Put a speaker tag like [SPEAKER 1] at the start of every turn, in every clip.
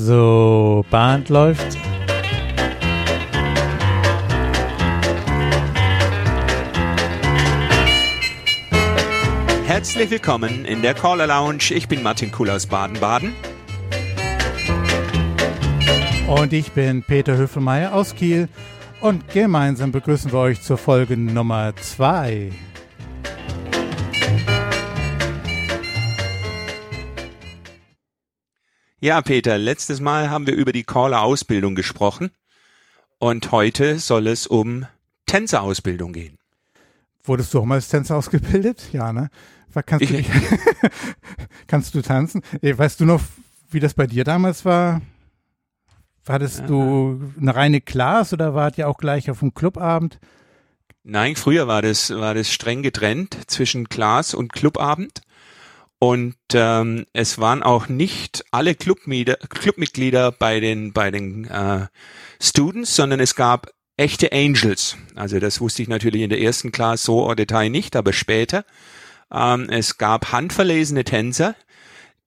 [SPEAKER 1] So, Band läuft.
[SPEAKER 2] Herzlich willkommen in der Caller Lounge. Ich bin Martin Kuhl aus Baden-Baden.
[SPEAKER 1] Und ich bin Peter Höfelmeier aus Kiel. Und gemeinsam begrüßen wir euch zur Folge Nummer 2.
[SPEAKER 2] Ja, Peter, letztes Mal haben wir über die Caller-Ausbildung gesprochen. Und heute soll es um Tänzerausbildung gehen.
[SPEAKER 1] Wurdest du auch mal als Tänzer ausgebildet? Ja, ne? Kannst du, kannst du tanzen? Weißt du noch, wie das bei dir damals war? Hattest ja. du eine reine Class oder wart ihr auch gleich auf dem Clubabend?
[SPEAKER 2] Nein, früher war das, war das streng getrennt zwischen Class und Clubabend. Und ähm, es waren auch nicht alle Clubmitglieder, Clubmitglieder bei den, bei den äh, Students, sondern es gab echte Angels. Also das wusste ich natürlich in der ersten Class so Detail nicht, aber später. Ähm, es gab handverlesene Tänzer,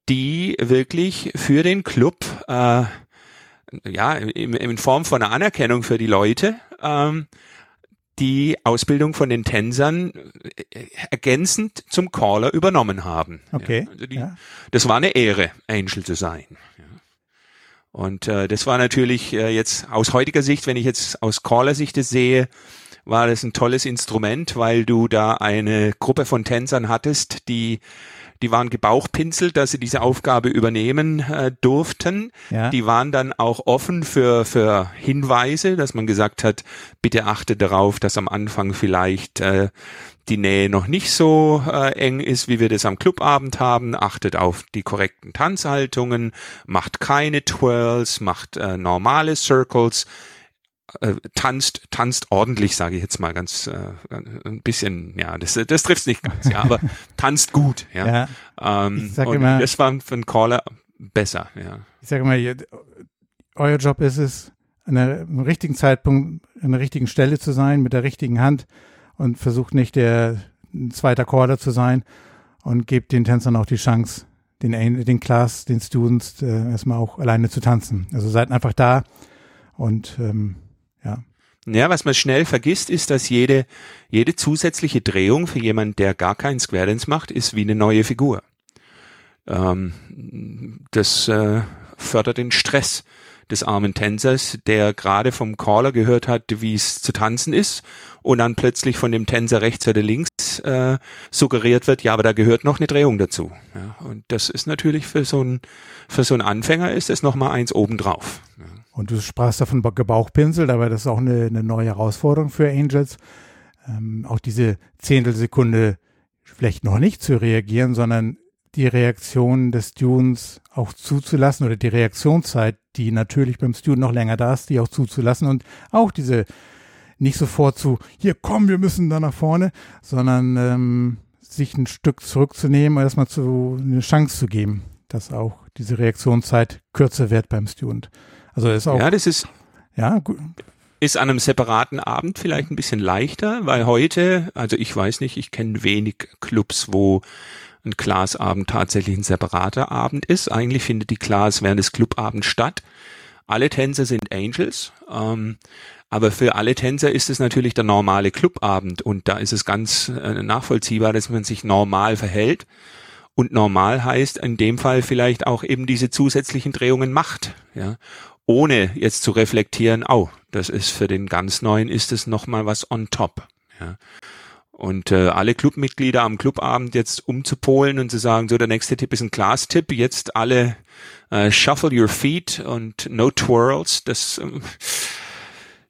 [SPEAKER 2] die wirklich für den Club, äh, ja, in, in Form von einer Anerkennung für die Leute, ähm, die Ausbildung von den Tänzern äh, ergänzend zum Caller übernommen haben.
[SPEAKER 1] Okay.
[SPEAKER 2] Ja, also die,
[SPEAKER 1] ja.
[SPEAKER 2] Das war eine Ehre, Angel zu sein. Ja. Und äh, das war natürlich äh, jetzt aus heutiger Sicht, wenn ich jetzt aus Caller-Sicht sehe, war das ein tolles Instrument, weil du da eine Gruppe von Tänzern hattest, die die waren gebauchpinselt, dass sie diese Aufgabe übernehmen äh, durften. Ja. Die waren dann auch offen für, für Hinweise, dass man gesagt hat, bitte achte darauf, dass am Anfang vielleicht äh, die Nähe noch nicht so äh, eng ist, wie wir das am Clubabend haben. Achtet auf die korrekten Tanzhaltungen, macht keine Twirls, macht äh, normale Circles äh, tanzt, tanzt ordentlich, sage ich jetzt mal ganz äh, ein bisschen, ja, das, das trifft nicht ganz, ja, aber tanzt gut, ja. ja ähm, ich sag und immer, das war für einen Caller besser, ja.
[SPEAKER 1] Ich sage mal, euer Job ist es, an einem richtigen Zeitpunkt, an der richtigen Stelle zu sein, mit der richtigen Hand und versucht nicht der zweite Caller zu sein und gebt den Tänzern auch die Chance, den, den Class, den Students äh, erstmal auch alleine zu tanzen. Also seid einfach da und ähm, ja.
[SPEAKER 2] Ja, was man schnell vergisst, ist, dass jede, jede zusätzliche Drehung für jemand, der gar keinen Square Dance macht, ist wie eine neue Figur. Ähm, das äh, fördert den Stress des armen Tänzers, der gerade vom Caller gehört hat, wie es zu tanzen ist und dann plötzlich von dem Tänzer rechts oder links äh, suggeriert wird, ja, aber da gehört noch eine Drehung dazu. Ja, und das ist natürlich für so einen für so einen Anfänger ist es noch eins obendrauf. Ja.
[SPEAKER 1] Und du sprachst davon Gebauchpinsel, aber das ist auch eine, eine neue Herausforderung für Angels. Ähm, auch diese Zehntelsekunde vielleicht noch nicht zu reagieren, sondern die Reaktion des Students auch zuzulassen oder die Reaktionszeit, die natürlich beim Student noch länger da ist, die auch zuzulassen und auch diese nicht sofort zu, hier komm, wir müssen da nach vorne, sondern ähm, sich ein Stück zurückzunehmen und erstmal zu, eine Chance zu geben, dass auch diese Reaktionszeit kürzer wird beim Student. Also ist auch.
[SPEAKER 2] Ja, das ist. Ja, gut. Ist an einem separaten Abend vielleicht ein bisschen leichter, weil heute, also ich weiß nicht, ich kenne wenig Clubs, wo ein Glasabend tatsächlich ein separater Abend ist. Eigentlich findet die Class während des Clubabends statt. Alle Tänzer sind Angels, ähm, aber für alle Tänzer ist es natürlich der normale Clubabend und da ist es ganz äh, nachvollziehbar, dass man sich normal verhält. Und normal heißt in dem Fall vielleicht auch eben diese zusätzlichen Drehungen macht, ja ohne jetzt zu reflektieren, oh, das ist für den ganz Neuen ist es nochmal was on top. Ja. Und äh, alle Clubmitglieder am Clubabend jetzt umzupolen und zu sagen, so der nächste Tipp ist ein Class-Tipp, jetzt alle äh, shuffle your feet und no twirls, das äh,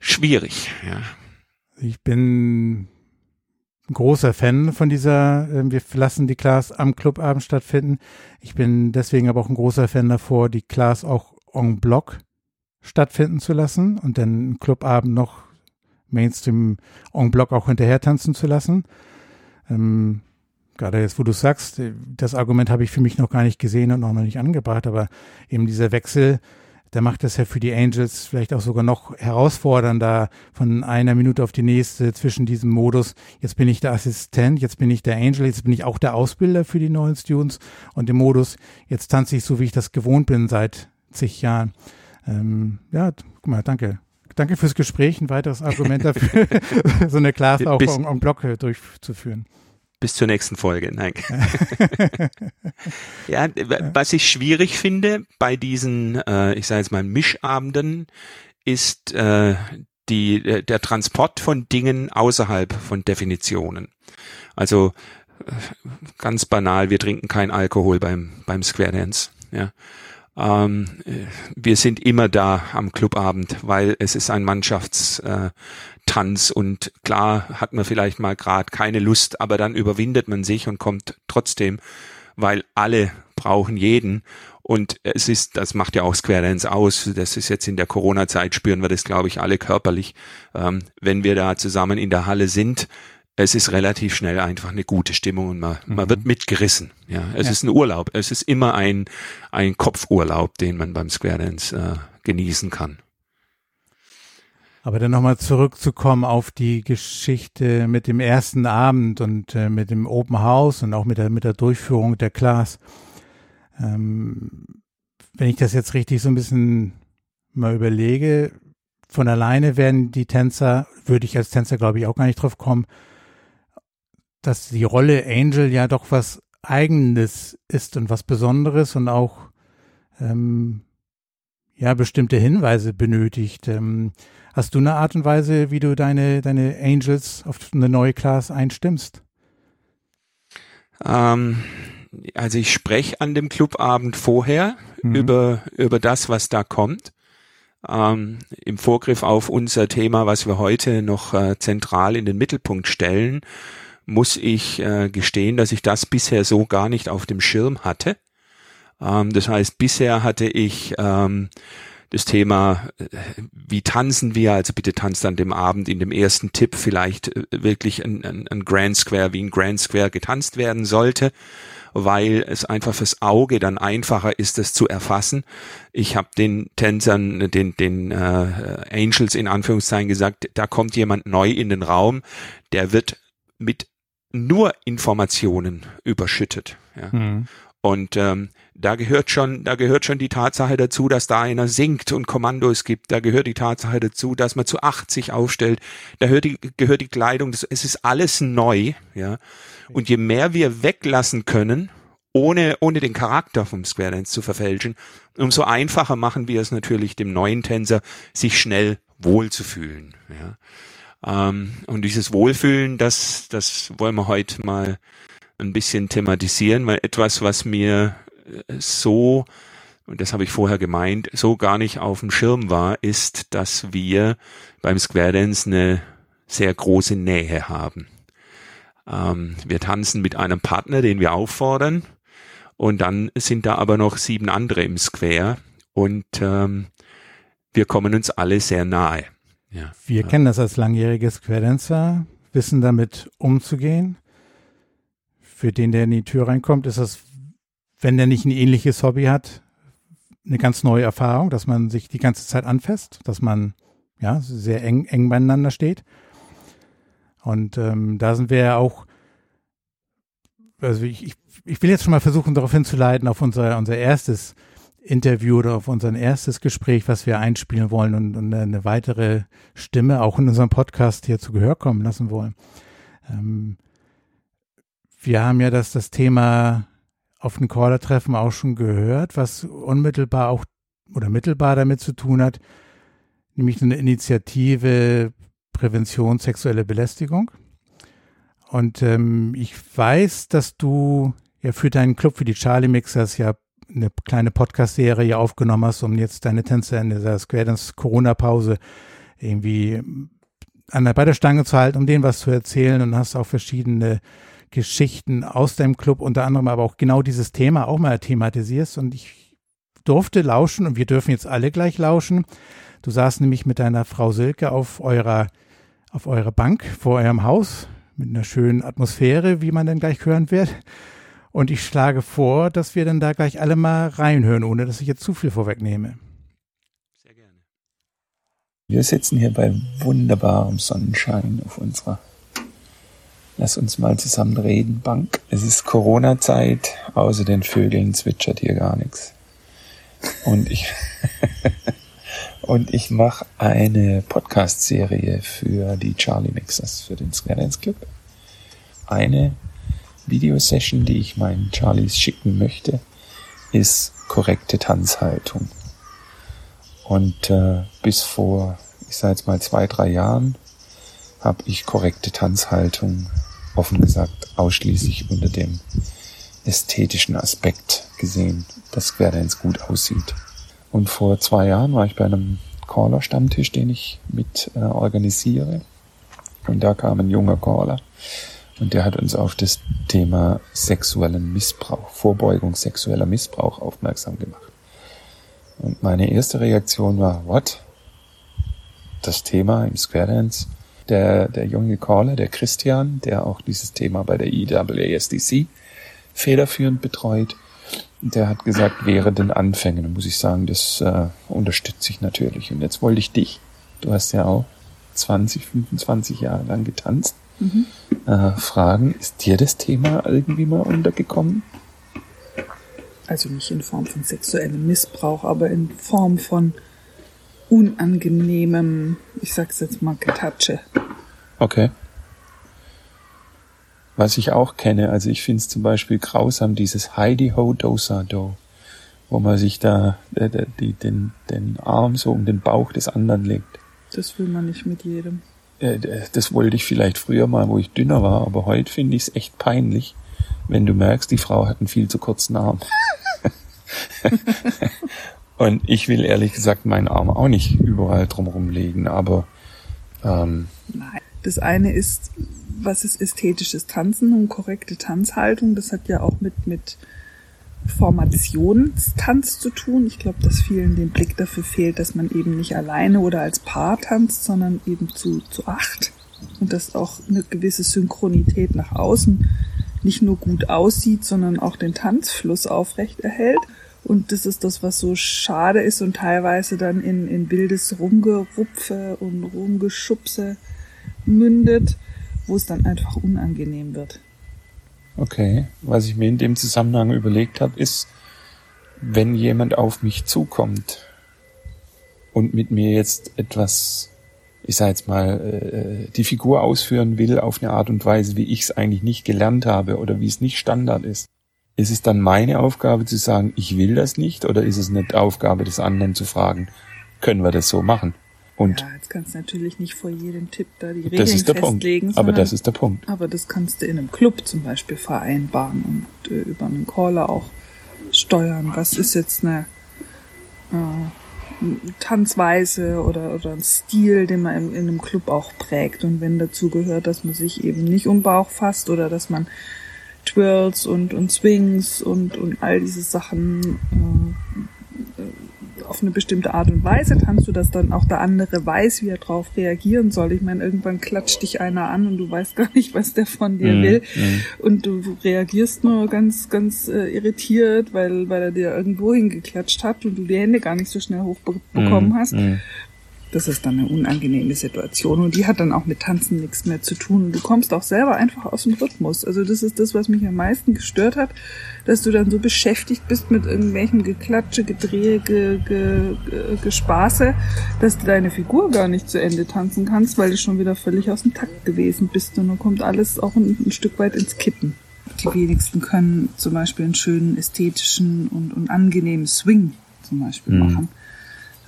[SPEAKER 2] schwierig. Ja.
[SPEAKER 1] Ich bin ein großer Fan von dieser, äh, wir lassen die Class am Clubabend stattfinden. Ich bin deswegen aber auch ein großer Fan davor, die Class auch en bloc stattfinden zu lassen und dann Clubabend noch Mainstream en bloc auch hinterher tanzen zu lassen. Ähm, gerade jetzt, wo du sagst, das Argument habe ich für mich noch gar nicht gesehen und auch noch nicht angebracht, aber eben dieser Wechsel, der macht das ja für die Angels vielleicht auch sogar noch herausfordernder von einer Minute auf die nächste zwischen diesem Modus. Jetzt bin ich der Assistent, jetzt bin ich der Angel, jetzt bin ich auch der Ausbilder für die neuen Students und dem Modus, jetzt tanze ich so, wie ich das gewohnt bin seit zig Jahren. Ähm, ja, guck mal, danke. Danke fürs Gespräch. Ein weiteres Argument dafür, so eine Class auch
[SPEAKER 2] Bis-
[SPEAKER 1] en, en bloc durchzuführen.
[SPEAKER 2] Bis zur nächsten Folge. Nein. ja, was ich schwierig finde bei diesen, äh, ich sage jetzt mal Mischabenden, ist äh, die, äh, der Transport von Dingen außerhalb von Definitionen. Also äh, ganz banal, wir trinken keinen Alkohol beim beim Square Dance. Ja. Ähm, äh, wir sind immer da am Clubabend, weil es ist ein Mannschaftstanz äh, und klar hat man vielleicht mal gerade keine Lust, aber dann überwindet man sich und kommt trotzdem, weil alle brauchen jeden und es ist, das macht ja auch Square Dance aus. Das ist jetzt in der Corona-Zeit spüren wir das, glaube ich, alle körperlich. Ähm, wenn wir da zusammen in der Halle sind, es ist relativ schnell einfach eine gute Stimmung und man, man wird mitgerissen. Ja, es
[SPEAKER 1] Ja.
[SPEAKER 2] ist ein Urlaub. Es ist immer ein, ein Kopfurlaub, den man beim Square Dance äh, genießen kann.
[SPEAKER 1] Aber dann nochmal zurückzukommen auf die Geschichte mit dem ersten Abend und äh, mit dem Open House und auch mit der, mit der Durchführung der Class. Ähm, wenn ich das jetzt richtig so ein bisschen mal überlege, von alleine werden die Tänzer, würde ich als Tänzer glaube ich auch gar nicht drauf kommen, dass die Rolle Angel ja doch was Eigenes ist und was Besonderes und auch ähm, ja bestimmte Hinweise benötigt. Ähm, hast du eine Art und Weise, wie du deine deine Angels auf eine neue Class einstimmst?
[SPEAKER 2] Ähm, also ich spreche an dem Clubabend vorher
[SPEAKER 1] Mhm.
[SPEAKER 2] über, über das, was da kommt. Ähm, Im Vorgriff auf unser Thema, was wir heute noch äh, zentral in den Mittelpunkt stellen, muss ich äh, gestehen, dass ich das bisher so gar nicht auf dem Schirm hatte. Ähm, das heißt, bisher hatte ich ähm, das Thema, äh, wie tanzen wir, also bitte tanzt an dem Abend in dem ersten Tipp vielleicht äh, wirklich ein, ein, ein Grand Square, wie ein Grand Square getanzt werden sollte, weil es einfach fürs Auge dann einfacher ist, es zu erfassen. Ich habe den Tänzern, den, den äh, Angels in Anführungszeichen gesagt, da kommt jemand neu in den Raum, der wird mit nur Informationen überschüttet. Ja.
[SPEAKER 1] Mhm.
[SPEAKER 2] Und ähm, da gehört schon, da gehört schon die Tatsache dazu, dass da einer singt und Kommandos gibt. Da gehört die Tatsache dazu, dass man zu 80 aufstellt. Da gehört die, gehört die Kleidung. Das, es ist alles neu, ja. Und je mehr wir weglassen können, ohne ohne den Charakter vom Square Dance zu verfälschen, umso einfacher machen wir es natürlich dem neuen Tänzer, sich schnell wohlzufühlen. Ja. Ähm, und dieses Wohlfühlen, das das wollen wir heute mal ein bisschen thematisieren, weil etwas, was mir äh, so, und das habe ich vorher gemeint, so gar nicht auf dem Schirm war, ist, dass wir beim Square Dance eine sehr große Nähe haben. Ähm, wir tanzen mit einem Partner, den wir auffordern, und dann sind da aber noch sieben andere im Square und ähm, wir kommen uns alle sehr nahe. Ja.
[SPEAKER 1] Wir
[SPEAKER 2] ja.
[SPEAKER 1] kennen das als langjährige Square wissen damit umzugehen. Für den, der in die Tür reinkommt, ist das, wenn der nicht ein ähnliches Hobby hat, eine ganz neue Erfahrung, dass man sich die ganze Zeit anfasst, dass man ja sehr eng, eng beieinander steht. Und ähm, da sind wir ja auch, also ich, ich, ich will jetzt schon mal versuchen, darauf hinzuleiten, auf unser, unser erstes Interview oder auf unser erstes Gespräch, was wir einspielen wollen und, und eine weitere Stimme auch in unserem Podcast hier zu Gehör kommen lassen wollen. Ähm, wir haben ja das, das Thema auf dem Caller-Treffen auch schon gehört, was unmittelbar auch oder mittelbar damit zu tun hat, nämlich eine Initiative Prävention sexuelle Belästigung. Und ähm, ich weiß, dass du ja für deinen Club, für die Charlie Mixers ja eine kleine Podcast-Serie aufgenommen hast, um jetzt deine Tänzer in dieser Square Dance Corona-Pause irgendwie an der, bei der Stange zu halten, um denen was zu erzählen und hast auch verschiedene Geschichten aus deinem Club, unter anderem aber auch genau dieses Thema auch mal thematisierst und ich durfte lauschen und wir dürfen jetzt alle gleich lauschen. Du saßt nämlich mit deiner Frau Silke auf eurer, auf eurer Bank vor eurem Haus mit einer schönen Atmosphäre, wie man dann gleich hören wird. Und ich schlage vor, dass wir dann da gleich alle mal reinhören, ohne dass ich jetzt zu viel vorwegnehme.
[SPEAKER 2] Sehr gerne.
[SPEAKER 3] Wir sitzen hier bei wunderbarem Sonnenschein auf unserer Lass uns mal zusammen reden, Bank. Es ist Corona-Zeit, außer den Vögeln zwitschert hier gar nichts. Und ich, und ich mache eine Podcast-Serie für die Charlie Mixers, für den Square Dance Club. Eine Videosession, die ich meinen Charlies schicken möchte, ist korrekte Tanzhaltung. Und äh, bis vor, ich sage jetzt mal zwei, drei Jahren, habe ich korrekte Tanzhaltung, offen gesagt, ausschließlich unter dem ästhetischen Aspekt gesehen, dass Square Dance gut aussieht. Und vor zwei Jahren war ich bei einem Caller-Stammtisch, den ich mit äh, organisiere. Und da kam ein junger Caller und der hat uns auf das Thema sexuellen Missbrauch, Vorbeugung sexueller Missbrauch aufmerksam gemacht. Und meine erste Reaktion war, what? Das Thema im Square Dance? Der, der junge Caller, der Christian, der auch dieses Thema bei der IWASDC federführend betreut, der hat gesagt, wäre den Anfängen. Muss ich sagen, das äh, unterstütze ich natürlich. Und jetzt wollte ich dich, du hast ja auch 20, 25 Jahre lang getanzt, mhm. äh, fragen, ist dir das Thema irgendwie mal untergekommen?
[SPEAKER 4] Also nicht in Form von sexuellem Missbrauch, aber in Form von unangenehmem, ich sag's jetzt mal, Getatsche.
[SPEAKER 3] Okay. Was ich auch kenne, also ich finde es zum Beispiel grausam, dieses Heidi Ho Dosa Do, wo man sich da äh, die, den, den Arm so um den Bauch des anderen legt.
[SPEAKER 4] Das will man nicht mit jedem.
[SPEAKER 3] Äh, das wollte ich vielleicht früher mal, wo ich dünner war, aber heute finde ich es echt peinlich, wenn du merkst, die Frau hat einen viel zu kurzen Arm. Und ich will ehrlich gesagt meinen Arm auch nicht überall drumherum legen, aber ähm,
[SPEAKER 4] Nein. Das eine ist, was ist ästhetisches Tanzen und korrekte Tanzhaltung? Das hat ja auch mit, mit Formationstanz zu tun. Ich glaube, dass vielen den Blick dafür fehlt, dass man eben nicht alleine oder als Paar tanzt, sondern eben zu, zu acht. Und dass auch eine gewisse Synchronität nach außen nicht nur gut aussieht, sondern auch den Tanzfluss aufrecht erhält. Und das ist das, was so schade ist und teilweise dann in, in wildes Rumgerupfe und Rumgeschubse mündet, wo es dann einfach unangenehm wird.
[SPEAKER 3] Okay, was ich mir in dem Zusammenhang überlegt habe, ist, wenn jemand auf mich zukommt und mit mir jetzt etwas, ich sag jetzt mal, äh, die Figur ausführen will auf eine Art und Weise, wie ich es eigentlich nicht gelernt habe oder wie es nicht Standard ist, ist es dann meine Aufgabe zu sagen, ich will das nicht oder ist es nicht Aufgabe des anderen zu fragen, können wir das so machen? Und
[SPEAKER 4] ja, jetzt kannst du natürlich nicht vor jedem Tipp da die Regeln festlegen.
[SPEAKER 3] Punkt. Aber das ist der Punkt.
[SPEAKER 4] Aber das kannst du in einem Club zum Beispiel vereinbaren und äh, über einen Caller auch steuern. Was ist jetzt eine äh, Tanzweise oder, oder ein Stil, den man in, in einem Club auch prägt. Und wenn dazu gehört, dass man sich eben nicht um Bauch fasst oder dass man Twirls und, und Swings und, und all diese Sachen äh, auf eine bestimmte Art und Weise tanzt du, dass dann auch der andere weiß, wie er drauf reagieren soll. Ich meine, irgendwann klatscht dich einer an und du weißt gar nicht, was der von dir
[SPEAKER 3] Mhm,
[SPEAKER 4] will.
[SPEAKER 3] mhm.
[SPEAKER 4] Und du reagierst nur ganz, ganz äh, irritiert, weil, weil er dir irgendwo hingeklatscht hat und du die Hände gar nicht so schnell hochbekommen
[SPEAKER 3] Mhm,
[SPEAKER 4] hast. Das ist dann eine unangenehme Situation und die hat dann auch mit Tanzen nichts mehr zu tun. Du kommst auch selber einfach aus dem Rhythmus. Also das ist das, was mich am meisten gestört hat, dass du dann so beschäftigt bist mit irgendwelchen Geklatsche, Gedrehe, ge, ge, ge, Gespaße, dass du deine Figur gar nicht zu Ende tanzen kannst, weil du schon wieder völlig aus dem Takt gewesen bist und dann kommt alles auch ein, ein Stück weit ins Kippen. Die wenigsten können zum Beispiel einen schönen ästhetischen und, und angenehmen Swing zum Beispiel
[SPEAKER 3] Mhm.
[SPEAKER 4] machen.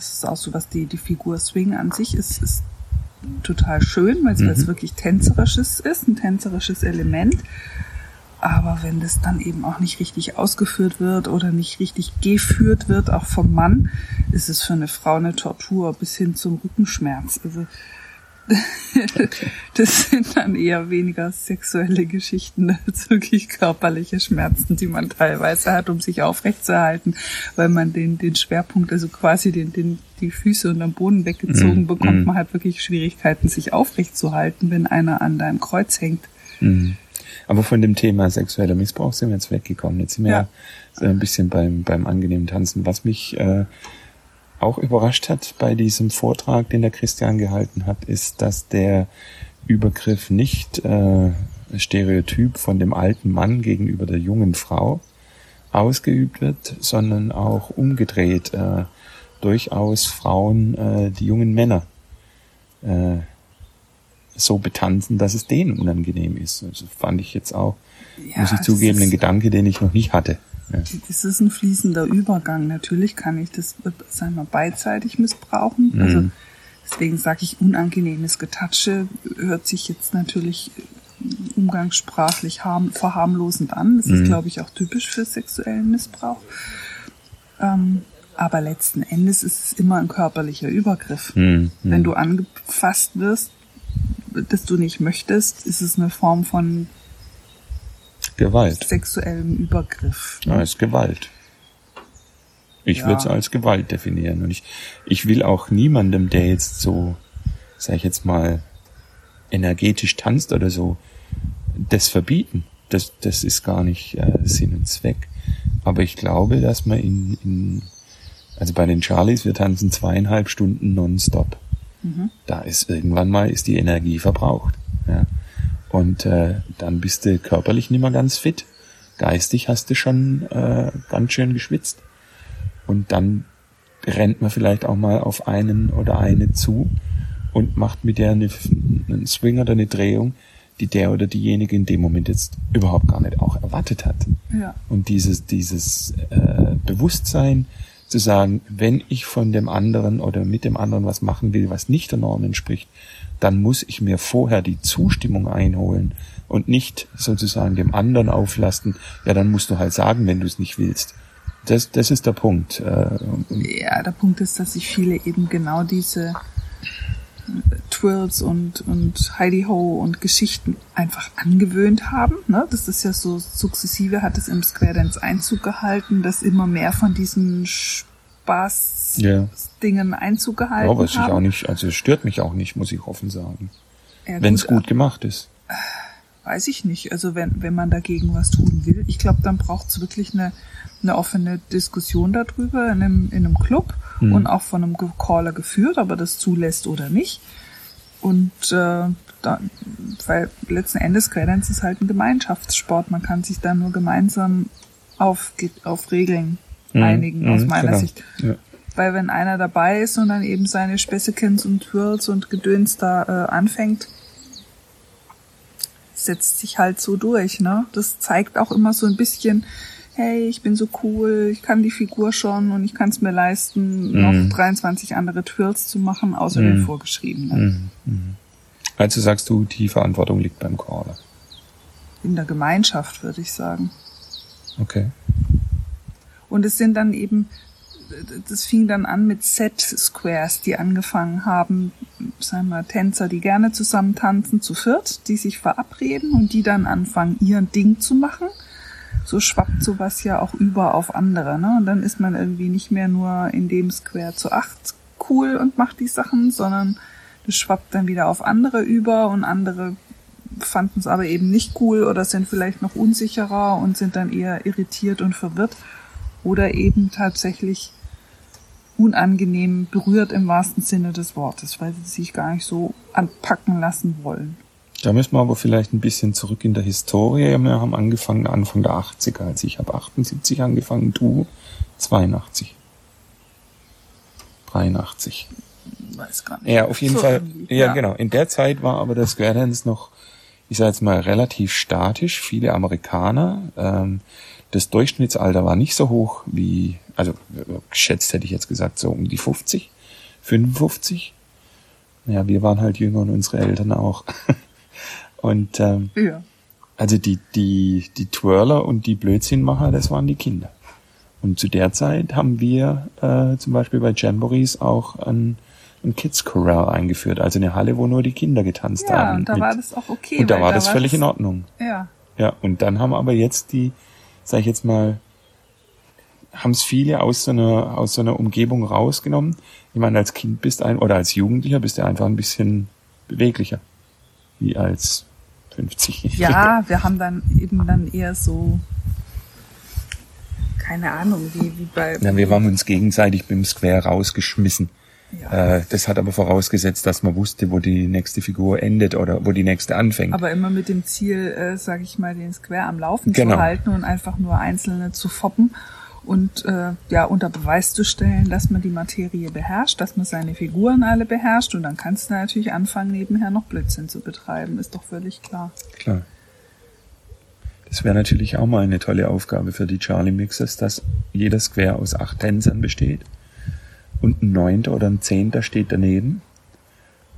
[SPEAKER 4] Das ist auch so, was die, die Figur Swing an sich ist, ist total schön, weil es
[SPEAKER 3] Mhm.
[SPEAKER 4] wirklich tänzerisches ist, ein tänzerisches Element. Aber wenn das dann eben auch nicht richtig ausgeführt wird oder nicht richtig geführt wird, auch vom Mann, ist es für eine Frau eine Tortur bis hin zum Rückenschmerz. Also das sind dann eher weniger sexuelle Geschichten als wirklich körperliche Schmerzen, die man teilweise hat, um sich aufrechtzuerhalten, weil man den, den Schwerpunkt, also quasi den, den, die Füße und am Boden weggezogen
[SPEAKER 3] Mhm,
[SPEAKER 4] bekommt,
[SPEAKER 3] mhm.
[SPEAKER 4] man hat wirklich Schwierigkeiten, sich aufrechtzuerhalten, wenn einer an deinem Kreuz hängt.
[SPEAKER 3] Mhm. Aber von dem Thema sexueller Missbrauch sind wir jetzt weggekommen. Jetzt sind wir
[SPEAKER 4] Ja.
[SPEAKER 3] ja. so ein bisschen beim, beim angenehmen Tanzen. Was mich äh, auch überrascht hat bei diesem Vortrag, den der Christian gehalten hat, ist, dass der Übergriff nicht äh, stereotyp von dem alten Mann gegenüber der jungen Frau ausgeübt wird, sondern auch umgedreht. Äh, durchaus Frauen äh, die jungen Männer äh, so betanzen, dass es denen unangenehm ist. Also fand ich jetzt auch,
[SPEAKER 4] Ja,
[SPEAKER 3] muss ich zugeben, ein Gedanke, den ich noch nicht hatte. Ja.
[SPEAKER 4] Es ist ein fließender Übergang. Natürlich kann ich das, sagen wir, beidseitig missbrauchen.
[SPEAKER 3] Mhm.
[SPEAKER 4] Also deswegen sage ich, unangenehmes Getatsche hört sich jetzt natürlich äh, umgangssprachlich harm, verharmlosend an. Das
[SPEAKER 3] Mhm.
[SPEAKER 4] ist, glaube ich, auch typisch für sexuellen Missbrauch. Ähm, aber letzten Endes ist es immer ein körperlicher Übergriff.
[SPEAKER 3] Hm,
[SPEAKER 4] Wenn
[SPEAKER 3] hm.
[SPEAKER 4] du angefasst wirst, das du nicht möchtest, ist es eine Form von
[SPEAKER 3] Gewalt.
[SPEAKER 4] sexuellem Übergriff.
[SPEAKER 3] Ja, ist Gewalt. Ich
[SPEAKER 4] Ja.
[SPEAKER 3] würde es als Gewalt definieren. Und ich, ich will auch niemandem, der jetzt so, sag ich jetzt mal, energetisch tanzt oder so, das verbieten. Das, das ist gar nicht äh, Sinn und Zweck. Aber ich glaube, dass man in, in also bei den Charlies, wir tanzen zweieinhalb Stunden nonstop. Da ist irgendwann mal ist die Energie verbraucht. Ja. Und äh, dann bist du körperlich nicht mehr ganz fit. Geistig hast du schon äh, ganz schön geschwitzt. Und dann rennt man vielleicht auch mal auf einen oder eine zu und macht mit der eine, einen Swing oder eine Drehung, die der oder diejenige in dem Moment jetzt überhaupt gar nicht auch erwartet hat.
[SPEAKER 4] Ja.
[SPEAKER 3] Und dieses, dieses äh, Bewusstsein zu sagen, wenn ich von dem anderen oder mit dem anderen was machen will, was nicht der Norm entspricht, dann muss ich mir vorher die Zustimmung einholen und nicht sozusagen dem anderen auflasten, ja, dann musst du halt sagen, wenn du es nicht willst. Das, das ist der Punkt. Äh,
[SPEAKER 4] Ja, der Punkt ist, dass sich viele eben genau diese äh, Twirls und, und Heidi Ho und Geschichten einfach angewöhnt haben. Ne? Das ist ja so sukzessive, hat es im Square Dance Einzug gehalten, dass immer mehr von diesen Spaß-Dingen
[SPEAKER 3] Ja.
[SPEAKER 4] Einzug gehalten
[SPEAKER 3] ja, was ich
[SPEAKER 4] haben.
[SPEAKER 3] auch nicht, also es stört mich auch nicht, muss ich offen sagen.
[SPEAKER 4] Ja,
[SPEAKER 3] Wenn es gut gemacht ist.
[SPEAKER 4] Weiß ich nicht. Also wenn, wenn man dagegen was tun will, ich glaube, dann braucht es wirklich eine, eine offene Diskussion darüber in einem, in einem Club
[SPEAKER 3] Mhm.
[SPEAKER 4] und auch von einem Caller geführt, ob er das zulässt oder nicht. Und äh, da, weil letzten Endes Credence ist halt ein Gemeinschaftssport. Man kann sich da nur gemeinsam auf, auf Regeln
[SPEAKER 3] Mhm.
[SPEAKER 4] einigen, aus
[SPEAKER 3] Mhm,
[SPEAKER 4] meiner
[SPEAKER 3] genau.
[SPEAKER 4] Sicht.
[SPEAKER 3] Ja.
[SPEAKER 4] Weil wenn einer dabei ist und dann eben seine Späßekins und Twirls und Gedöns da äh, anfängt, setzt sich halt so durch, ne? Das zeigt auch immer so ein bisschen, hey, ich bin so cool, ich kann die Figur schon und ich kann es mir leisten,
[SPEAKER 3] Mhm.
[SPEAKER 4] noch 23 andere Twirls zu machen, außer den vorgeschriebenen.
[SPEAKER 3] Also sagst du, die Verantwortung liegt beim Caller.
[SPEAKER 4] In der Gemeinschaft, würde ich sagen.
[SPEAKER 3] Okay.
[SPEAKER 4] Und es sind dann eben, das fing dann an mit Set-Squares, die angefangen haben, sagen wir, Tänzer, die gerne zusammen tanzen, zu viert, die sich verabreden und die dann anfangen, ihr Ding zu machen. So schwappt sowas ja auch über auf andere, ne? Und dann ist man irgendwie nicht mehr nur in dem Square zu acht cool und macht die Sachen, sondern das schwappt dann wieder auf andere über und andere fanden es aber eben nicht cool oder sind vielleicht noch unsicherer und sind dann eher irritiert und verwirrt oder eben tatsächlich unangenehm berührt im wahrsten Sinne des Wortes, weil sie sich gar nicht so anpacken lassen wollen.
[SPEAKER 3] Da müssen wir aber vielleicht ein bisschen zurück in der Historie. Wir haben angefangen Anfang der 80er. Also ich habe 78 angefangen, du 82. 83.
[SPEAKER 4] Weiß gar nicht.
[SPEAKER 3] Ja, auf jeden
[SPEAKER 4] So
[SPEAKER 3] Fall.
[SPEAKER 4] irgendwie,
[SPEAKER 3] Ja, genau. In der Zeit war aber der Square Dance noch, ich sage jetzt mal, relativ statisch. Viele Amerikaner. Ähm, das Durchschnittsalter war nicht so hoch wie, also geschätzt hätte ich jetzt gesagt, so um die 50, 55. Ja, wir waren halt jünger und unsere Eltern auch. Und ähm,
[SPEAKER 4] Ja.
[SPEAKER 3] also die, die, die Twirler und die Blödsinnmacher, das waren die Kinder. Und zu der Zeit haben wir äh, zum Beispiel bei Jamborees auch ein, ein Kids Corral eingeführt, also eine Halle, wo nur die Kinder getanzt
[SPEAKER 4] Ja,
[SPEAKER 3] haben.
[SPEAKER 4] und da
[SPEAKER 3] mit-
[SPEAKER 4] war das auch okay.
[SPEAKER 3] und da war das völlig in Ordnung.
[SPEAKER 4] Ja.
[SPEAKER 3] Ja, und dann haben aber jetzt die, sag ich jetzt mal, haben es viele aus so einer aus so einer Umgebung rausgenommen. Ich meine, als Kind bist ein oder als Jugendlicher bist du einfach ein bisschen beweglicher wie als 50.
[SPEAKER 4] Ja, wir haben dann eben dann eher so, keine Ahnung, wie, wie bei,
[SPEAKER 3] Ja, wir haben uns gegenseitig beim Square rausgeschmissen. Ja. Äh, das hat aber vorausgesetzt, dass man wusste, wo die nächste Figur endet oder wo die nächste anfängt.
[SPEAKER 4] Aber immer mit dem Ziel, äh, sage ich mal, den Square am Laufen genau. zu halten und einfach nur einzelne zu foppen und äh, ja unter Beweis zu stellen, dass man die Materie beherrscht, dass man seine Figuren alle beherrscht und dann kannst du natürlich anfangen, nebenher noch Blödsinn zu betreiben, ist doch völlig klar.
[SPEAKER 3] Klar. Das wäre natürlich auch mal eine tolle Aufgabe für die Charlie Mixers, dass jeder Square aus acht Tänzern besteht und ein Neunter oder ein Zehnter steht daneben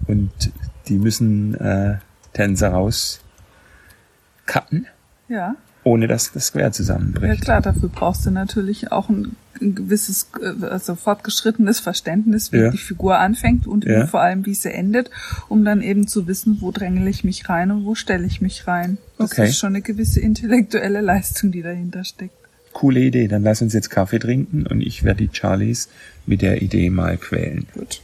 [SPEAKER 3] und die müssen äh, Tänzer rauscutten.
[SPEAKER 4] Ja
[SPEAKER 3] ohne dass das Square zusammenbricht.
[SPEAKER 4] Ja klar, dafür brauchst du natürlich auch ein, ein gewisses, äh, also fortgeschrittenes Verständnis, wie ja. die Figur anfängt und ja. vor allem, wie sie endet, um dann eben zu wissen, wo dränge ich mich rein und wo stelle ich mich rein. Das okay. ist schon eine gewisse intellektuelle Leistung, die dahinter steckt.
[SPEAKER 3] Coole Idee, dann lass uns jetzt Kaffee trinken und ich werde die Charlies mit der Idee mal quälen. Gut.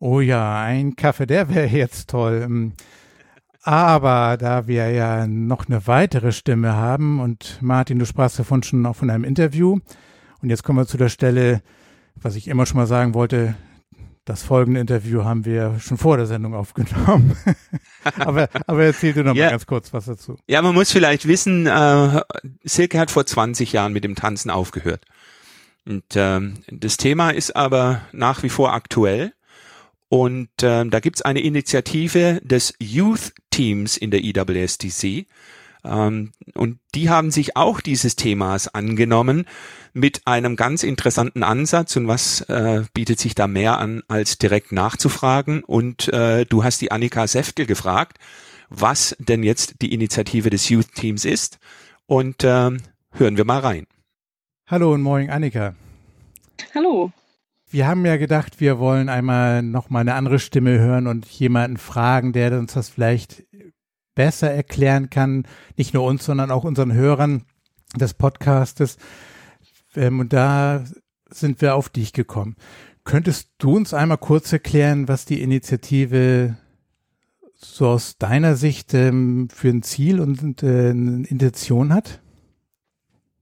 [SPEAKER 1] Oh ja, ein Kaffee, der wäre jetzt toll. Ähm, aber da wir ja noch eine weitere Stimme haben und Martin, du sprachst davon schon auch von einem Interview. Und jetzt kommen wir zu der Stelle, was ich immer schon mal sagen wollte. Das folgende Interview haben wir schon vor der Sendung aufgenommen. aber, aber erzähl dir noch ja. mal ganz kurz was dazu.
[SPEAKER 2] Ja, man muss vielleicht wissen, äh, Silke hat vor 20 Jahren mit dem Tanzen aufgehört. Und ähm, das Thema ist aber nach wie vor aktuell. Und ähm, da gibt's eine Initiative des Youth Teams in der IWSDC. Ähm, und die haben sich auch dieses Themas angenommen mit einem ganz interessanten Ansatz. Und was äh, bietet sich da mehr an, als direkt nachzufragen? Und äh, du hast die Annika Seftel gefragt, was denn jetzt die Initiative des Youth Teams ist. Und äh, hören wir mal rein.
[SPEAKER 1] Hallo und moin Annika.
[SPEAKER 5] Hallo.
[SPEAKER 1] Wir haben ja gedacht, wir wollen einmal noch mal eine andere Stimme hören und jemanden fragen, der uns das vielleicht besser erklären kann. Nicht nur uns, sondern auch unseren Hörern des Podcastes. Ähm, und da sind wir auf dich gekommen. Könntest du uns einmal kurz erklären, was die Initiative so aus deiner Sicht ähm, für ein Ziel und äh, eine Intention hat?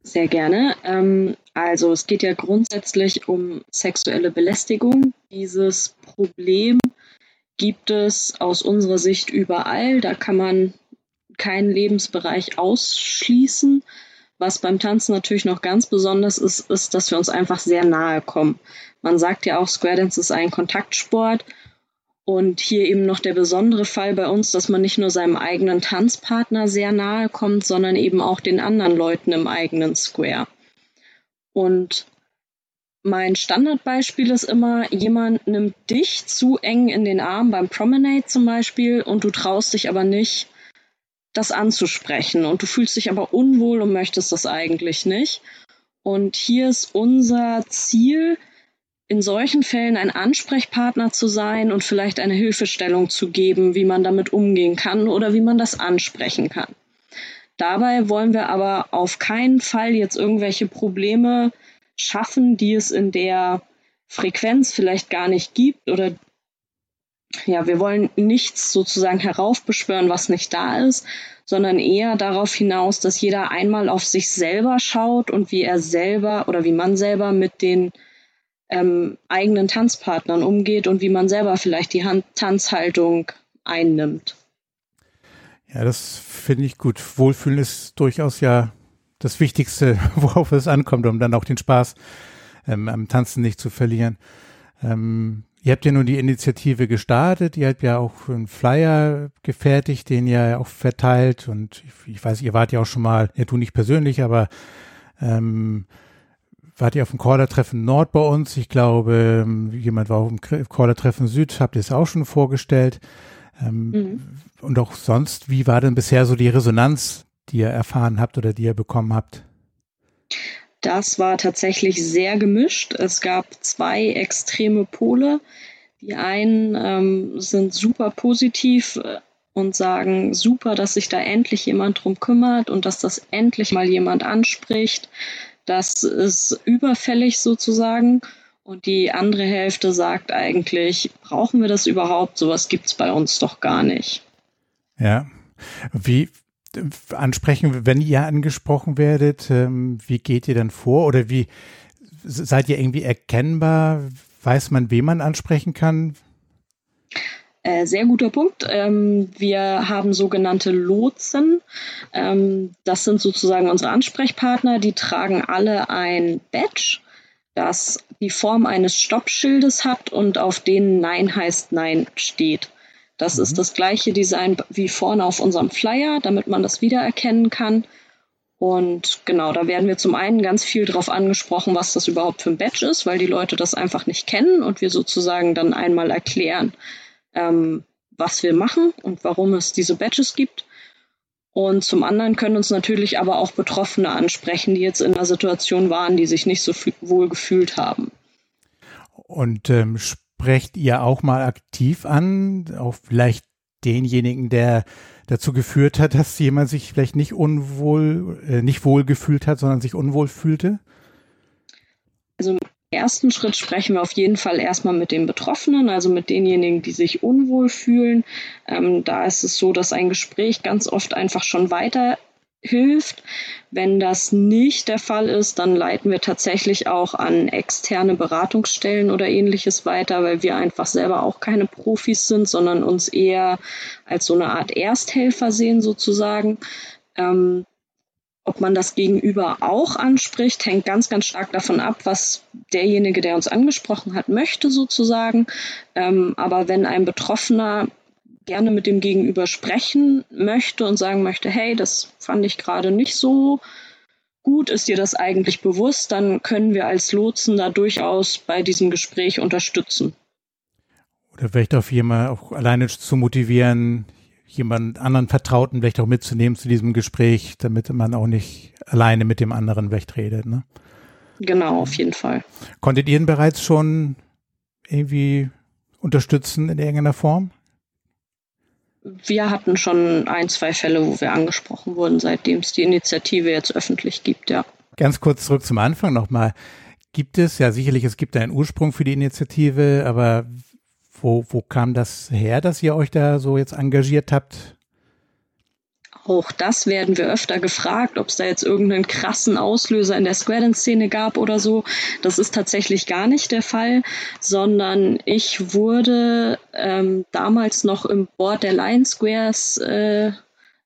[SPEAKER 5] Sehr gerne. Ähm, also es geht ja grundsätzlich um sexuelle Belästigung. Dieses Problem gibt es aus unserer Sicht überall. Da kann man keinen Lebensbereich ausschließen. Was beim Tanzen natürlich noch ganz besonders ist, ist, dass wir uns einfach sehr nahe kommen. Man sagt ja auch, Square Dance ist ein Kontaktsport und hier eben noch der besondere Fall bei uns, dass man nicht nur seinem eigenen Tanzpartner sehr nahe kommt, sondern eben auch den anderen Leuten im eigenen Square. Und mein Standardbeispiel ist immer, jemand nimmt dich zu eng in den Arm beim Promenade zum Beispiel und du traust dich aber nicht, das anzusprechen und du fühlst dich aber unwohl und möchtest das eigentlich nicht. Und hier ist unser Ziel, in solchen Fällen ein Ansprechpartner zu sein und vielleicht eine Hilfestellung zu geben, wie man damit umgehen kann oder wie man das ansprechen kann. Dabei wollen wir aber auf keinen Fall jetzt irgendwelche Probleme schaffen, die es in der Frequenz vielleicht gar nicht gibt oder ja, wir wollen nichts sozusagen heraufbeschwören, was nicht da ist, sondern eher darauf hinaus, dass jeder einmal auf sich selber schaut und wie er selber oder wie man selber mit den ähm, eigenen Tanzpartnern umgeht und wie man selber vielleicht die Hand Tanzhaltung einnimmt.
[SPEAKER 1] Ja, das finde ich gut. Wohlfühlen ist durchaus ja das Wichtigste, worauf es ankommt, um dann auch den Spaß ähm, am Tanzen nicht zu verlieren. Ähm, ihr habt ja nun die Initiative gestartet, ihr habt ja auch einen Flyer gefertigt, den ihr auch verteilt und ich, ich weiß, ihr wart ja auch schon mal, ja du nicht persönlich, aber ähm, wart ihr auf dem Caller-Treffen Nord bei uns? Ich glaube, ähm, jemand war auf dem Caller-Treffen Süd, habt ihr es auch schon vorgestellt. Ähm, mhm. Und auch sonst, wie war denn bisher so die Resonanz, die ihr erfahren habt oder die ihr bekommen habt?
[SPEAKER 5] Das war tatsächlich sehr gemischt. Es gab zwei extreme Pole. Die einen ähm, sind super positiv äh, und sagen, super, dass sich da endlich jemand drum kümmert und dass das endlich mal jemand anspricht. Das ist überfällig sozusagen. Und die andere Hälfte sagt eigentlich, brauchen wir das überhaupt? Sowas gibt es bei uns doch gar nicht.
[SPEAKER 1] Ja. Wie ansprechen, wenn ihr angesprochen werdet, ähm, wie geht ihr dann vor oder wie seid ihr irgendwie erkennbar? weiß man, wen man ansprechen kann?
[SPEAKER 5] Äh, sehr guter Punkt. Ähm, wir haben sogenannte Lotsen. Ähm, das sind sozusagen unsere Ansprechpartner. Die tragen alle ein Badge, das die Form eines Stoppschildes hat und auf denen Nein heißt Nein steht. Das mhm. ist das gleiche Design wie vorne auf unserem Flyer, damit man das wiedererkennen kann. Und genau, da werden wir zum einen ganz viel darauf angesprochen, was das überhaupt für ein Badge ist, weil die Leute das einfach nicht kennen und wir sozusagen dann einmal erklären, ähm, was wir machen und warum es diese Badges gibt. Und zum anderen können uns natürlich aber auch Betroffene ansprechen, die jetzt in einer Situation waren, die sich nicht so wohl gefühlt haben.
[SPEAKER 1] Und ähm, sprecht ihr auch mal aktiv an, auch vielleicht denjenigen, der dazu geführt hat, dass jemand sich vielleicht nicht unwohl, äh, nicht wohl gefühlt hat, sondern sich unwohl fühlte?
[SPEAKER 5] Also im ersten Schritt sprechen wir auf jeden Fall erstmal mit den Betroffenen, also mit denjenigen, die sich unwohl fühlen. Ähm, da ist es so, dass ein Gespräch ganz oft einfach schon weiter hilft. Wenn das nicht der Fall ist, dann leiten wir tatsächlich auch an externe Beratungsstellen oder ähnliches weiter, weil wir einfach selber auch keine Profis sind, sondern uns eher als so eine Art Ersthelfer sehen sozusagen. Ähm, ob man das Gegenüber auch anspricht, hängt ganz, ganz stark davon ab, was derjenige, der uns angesprochen hat, möchte sozusagen. Ähm, aber wenn ein Betroffener gerne mit dem Gegenüber sprechen möchte und sagen möchte, hey, das fand ich gerade nicht so gut, ist dir das eigentlich bewusst, dann können wir als Lotsen da durchaus bei diesem Gespräch unterstützen.
[SPEAKER 1] Oder vielleicht auch jemand auch alleine zu motivieren, jemand anderen Vertrauten vielleicht auch mitzunehmen zu diesem Gespräch, damit man auch nicht alleine mit dem anderen vielleicht redet. Ne?
[SPEAKER 5] Genau, auf jeden Fall.
[SPEAKER 1] Konntet ihr ihn bereits schon irgendwie unterstützen in irgendeiner Form?
[SPEAKER 5] Wir hatten schon ein, zwei Fälle, wo wir angesprochen wurden, seitdem es die Initiative jetzt öffentlich gibt, ja.
[SPEAKER 1] Ganz kurz zurück zum Anfang nochmal. Gibt es, ja sicherlich, es gibt einen Ursprung für die Initiative, aber wo, wo kam das her, dass ihr euch da so jetzt engagiert habt?
[SPEAKER 5] Auch das werden wir öfter gefragt, ob es da jetzt irgendeinen krassen Auslöser in der Square-Szene gab oder so. Das ist tatsächlich gar nicht der Fall, sondern ich wurde ähm, damals noch im Board der Lion Squares äh,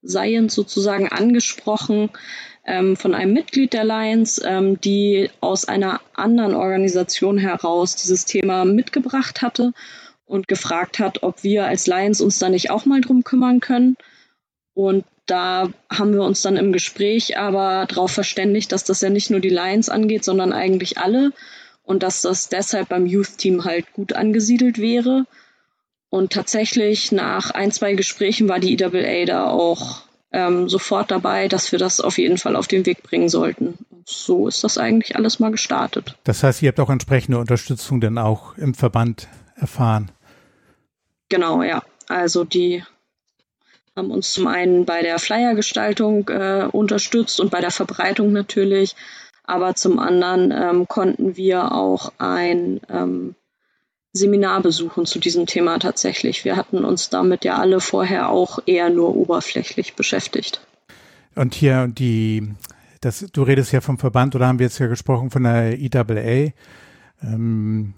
[SPEAKER 5] Science sozusagen angesprochen ähm, von einem Mitglied der Lions, ähm, die aus einer anderen Organisation heraus dieses Thema mitgebracht hatte und gefragt hat, ob wir als Lions uns da nicht auch mal drum kümmern können. Und da haben wir uns dann im Gespräch aber darauf verständigt, dass das ja nicht nur die Lions angeht, sondern eigentlich alle und dass das deshalb beim Youth-Team halt gut angesiedelt wäre. Und tatsächlich nach ein, zwei Gesprächen war die EAA da auch ähm, sofort dabei, dass wir das auf jeden Fall auf den Weg bringen sollten. Und so ist das eigentlich alles mal gestartet.
[SPEAKER 1] Das heißt, ihr habt auch entsprechende Unterstützung dann auch im Verband erfahren.
[SPEAKER 5] Genau, ja. Also die haben uns zum einen bei der Flyergestaltung äh, unterstützt und bei der Verbreitung natürlich, aber zum anderen ähm, konnten wir auch ein ähm, Seminar besuchen zu diesem Thema tatsächlich. Wir hatten uns damit ja alle vorher auch eher nur oberflächlich beschäftigt.
[SPEAKER 1] Und hier die, das, du redest ja vom Verband oder haben wir jetzt ja gesprochen von der EAA. Ähm,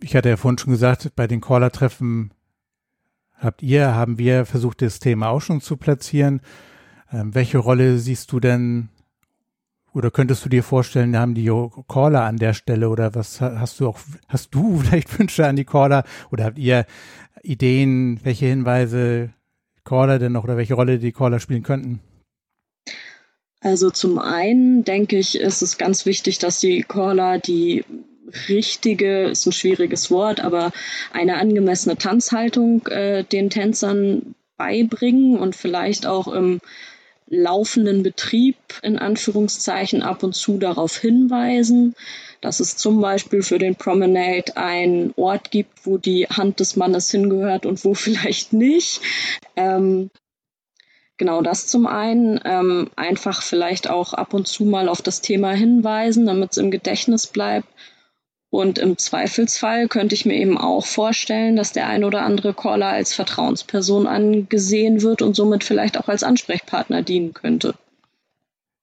[SPEAKER 1] ich hatte ja vorhin schon gesagt, bei den Caller-Treffen habt ihr, haben wir versucht, das Thema auch schon zu platzieren. Ähm, welche Rolle siehst du denn oder könntest du dir vorstellen, haben die Caller an der Stelle oder was hast du auch, hast du vielleicht Wünsche an die Caller oder habt ihr Ideen, welche Hinweise Caller denn noch oder welche Rolle die Caller spielen könnten?
[SPEAKER 5] Also zum einen denke ich, ist es ganz wichtig, dass die Caller die richtige, ist ein schwieriges Wort, aber eine angemessene Tanzhaltung äh, den Tänzern beibringen und vielleicht auch im laufenden Betrieb in Anführungszeichen ab und zu darauf hinweisen, dass es zum Beispiel für den Promenade einen Ort gibt, wo die Hand des Mannes hingehört und wo vielleicht nicht. Ähm, genau das zum einen. Ähm, einfach vielleicht auch ab und zu mal auf das Thema hinweisen, damit es im Gedächtnis bleibt. Und im Zweifelsfall könnte ich mir eben auch vorstellen, dass der ein oder andere Caller als Vertrauensperson angesehen wird und somit vielleicht auch als Ansprechpartner dienen könnte.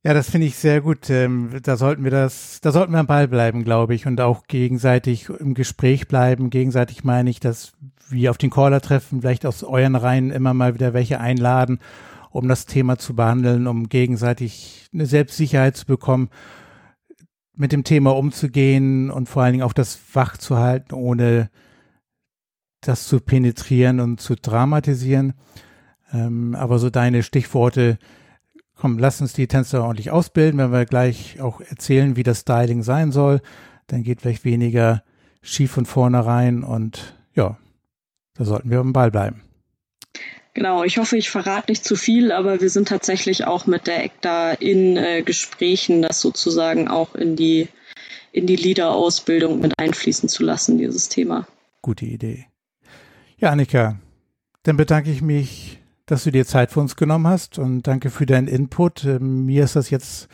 [SPEAKER 1] Ja, das finde ich sehr gut. Ähm, da sollten wir das, da sollten wir am Ball bleiben, glaube ich, und auch gegenseitig im Gespräch bleiben. Gegenseitig meine ich, dass wir auf den Caller treffen, vielleicht aus euren Reihen immer mal wieder welche einladen, um das Thema zu behandeln, um gegenseitig eine Selbstsicherheit zu bekommen, mit dem Thema umzugehen und vor allen Dingen auch das wach zu halten, ohne das zu penetrieren und zu dramatisieren. Ähm, aber so deine Stichworte, komm, lass uns die Tänzer ordentlich ausbilden, wenn wir gleich auch erzählen, wie das Styling sein soll, dann geht vielleicht weniger schief von vornherein und ja, da sollten wir am Ball bleiben.
[SPEAKER 5] Genau, ich hoffe, ich verrate nicht zu viel, aber wir sind tatsächlich auch mit der ECTA in äh, Gesprächen, das sozusagen auch in die, in die Leader-Ausbildung mit einfließen zu lassen, dieses Thema.
[SPEAKER 1] Gute Idee. Ja, Annika, dann bedanke ich mich, dass du dir Zeit für uns genommen hast und danke für deinen Input. Ähm, mir ist das jetzt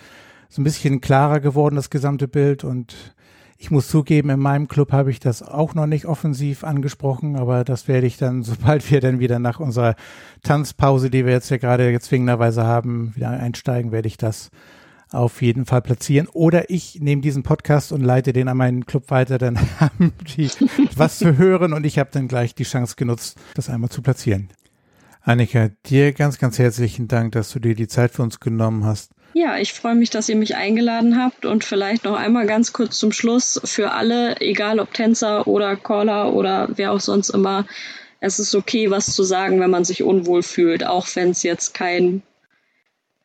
[SPEAKER 1] so ein bisschen klarer geworden, das gesamte Bild und ich muss zugeben, in meinem Club habe ich das auch noch nicht offensiv angesprochen, aber das werde ich dann, sobald wir dann wieder nach unserer Tanzpause, die wir jetzt ja gerade zwingenderweise haben, wieder einsteigen, werde ich das auf jeden Fall platzieren. Oder ich nehme diesen Podcast und leite den an meinen Club weiter, dann haben die was zu hören und ich habe dann gleich die Chance genutzt, das einmal zu platzieren. Annika, dir ganz, ganz herzlichen Dank, dass du dir die Zeit für uns genommen hast.
[SPEAKER 5] Ja, ich freue mich, dass ihr mich eingeladen habt und vielleicht noch einmal ganz kurz zum Schluss für alle, egal ob Tänzer oder Caller oder wer auch sonst immer, es ist okay, was zu sagen, wenn man sich unwohl fühlt, auch wenn es jetzt kein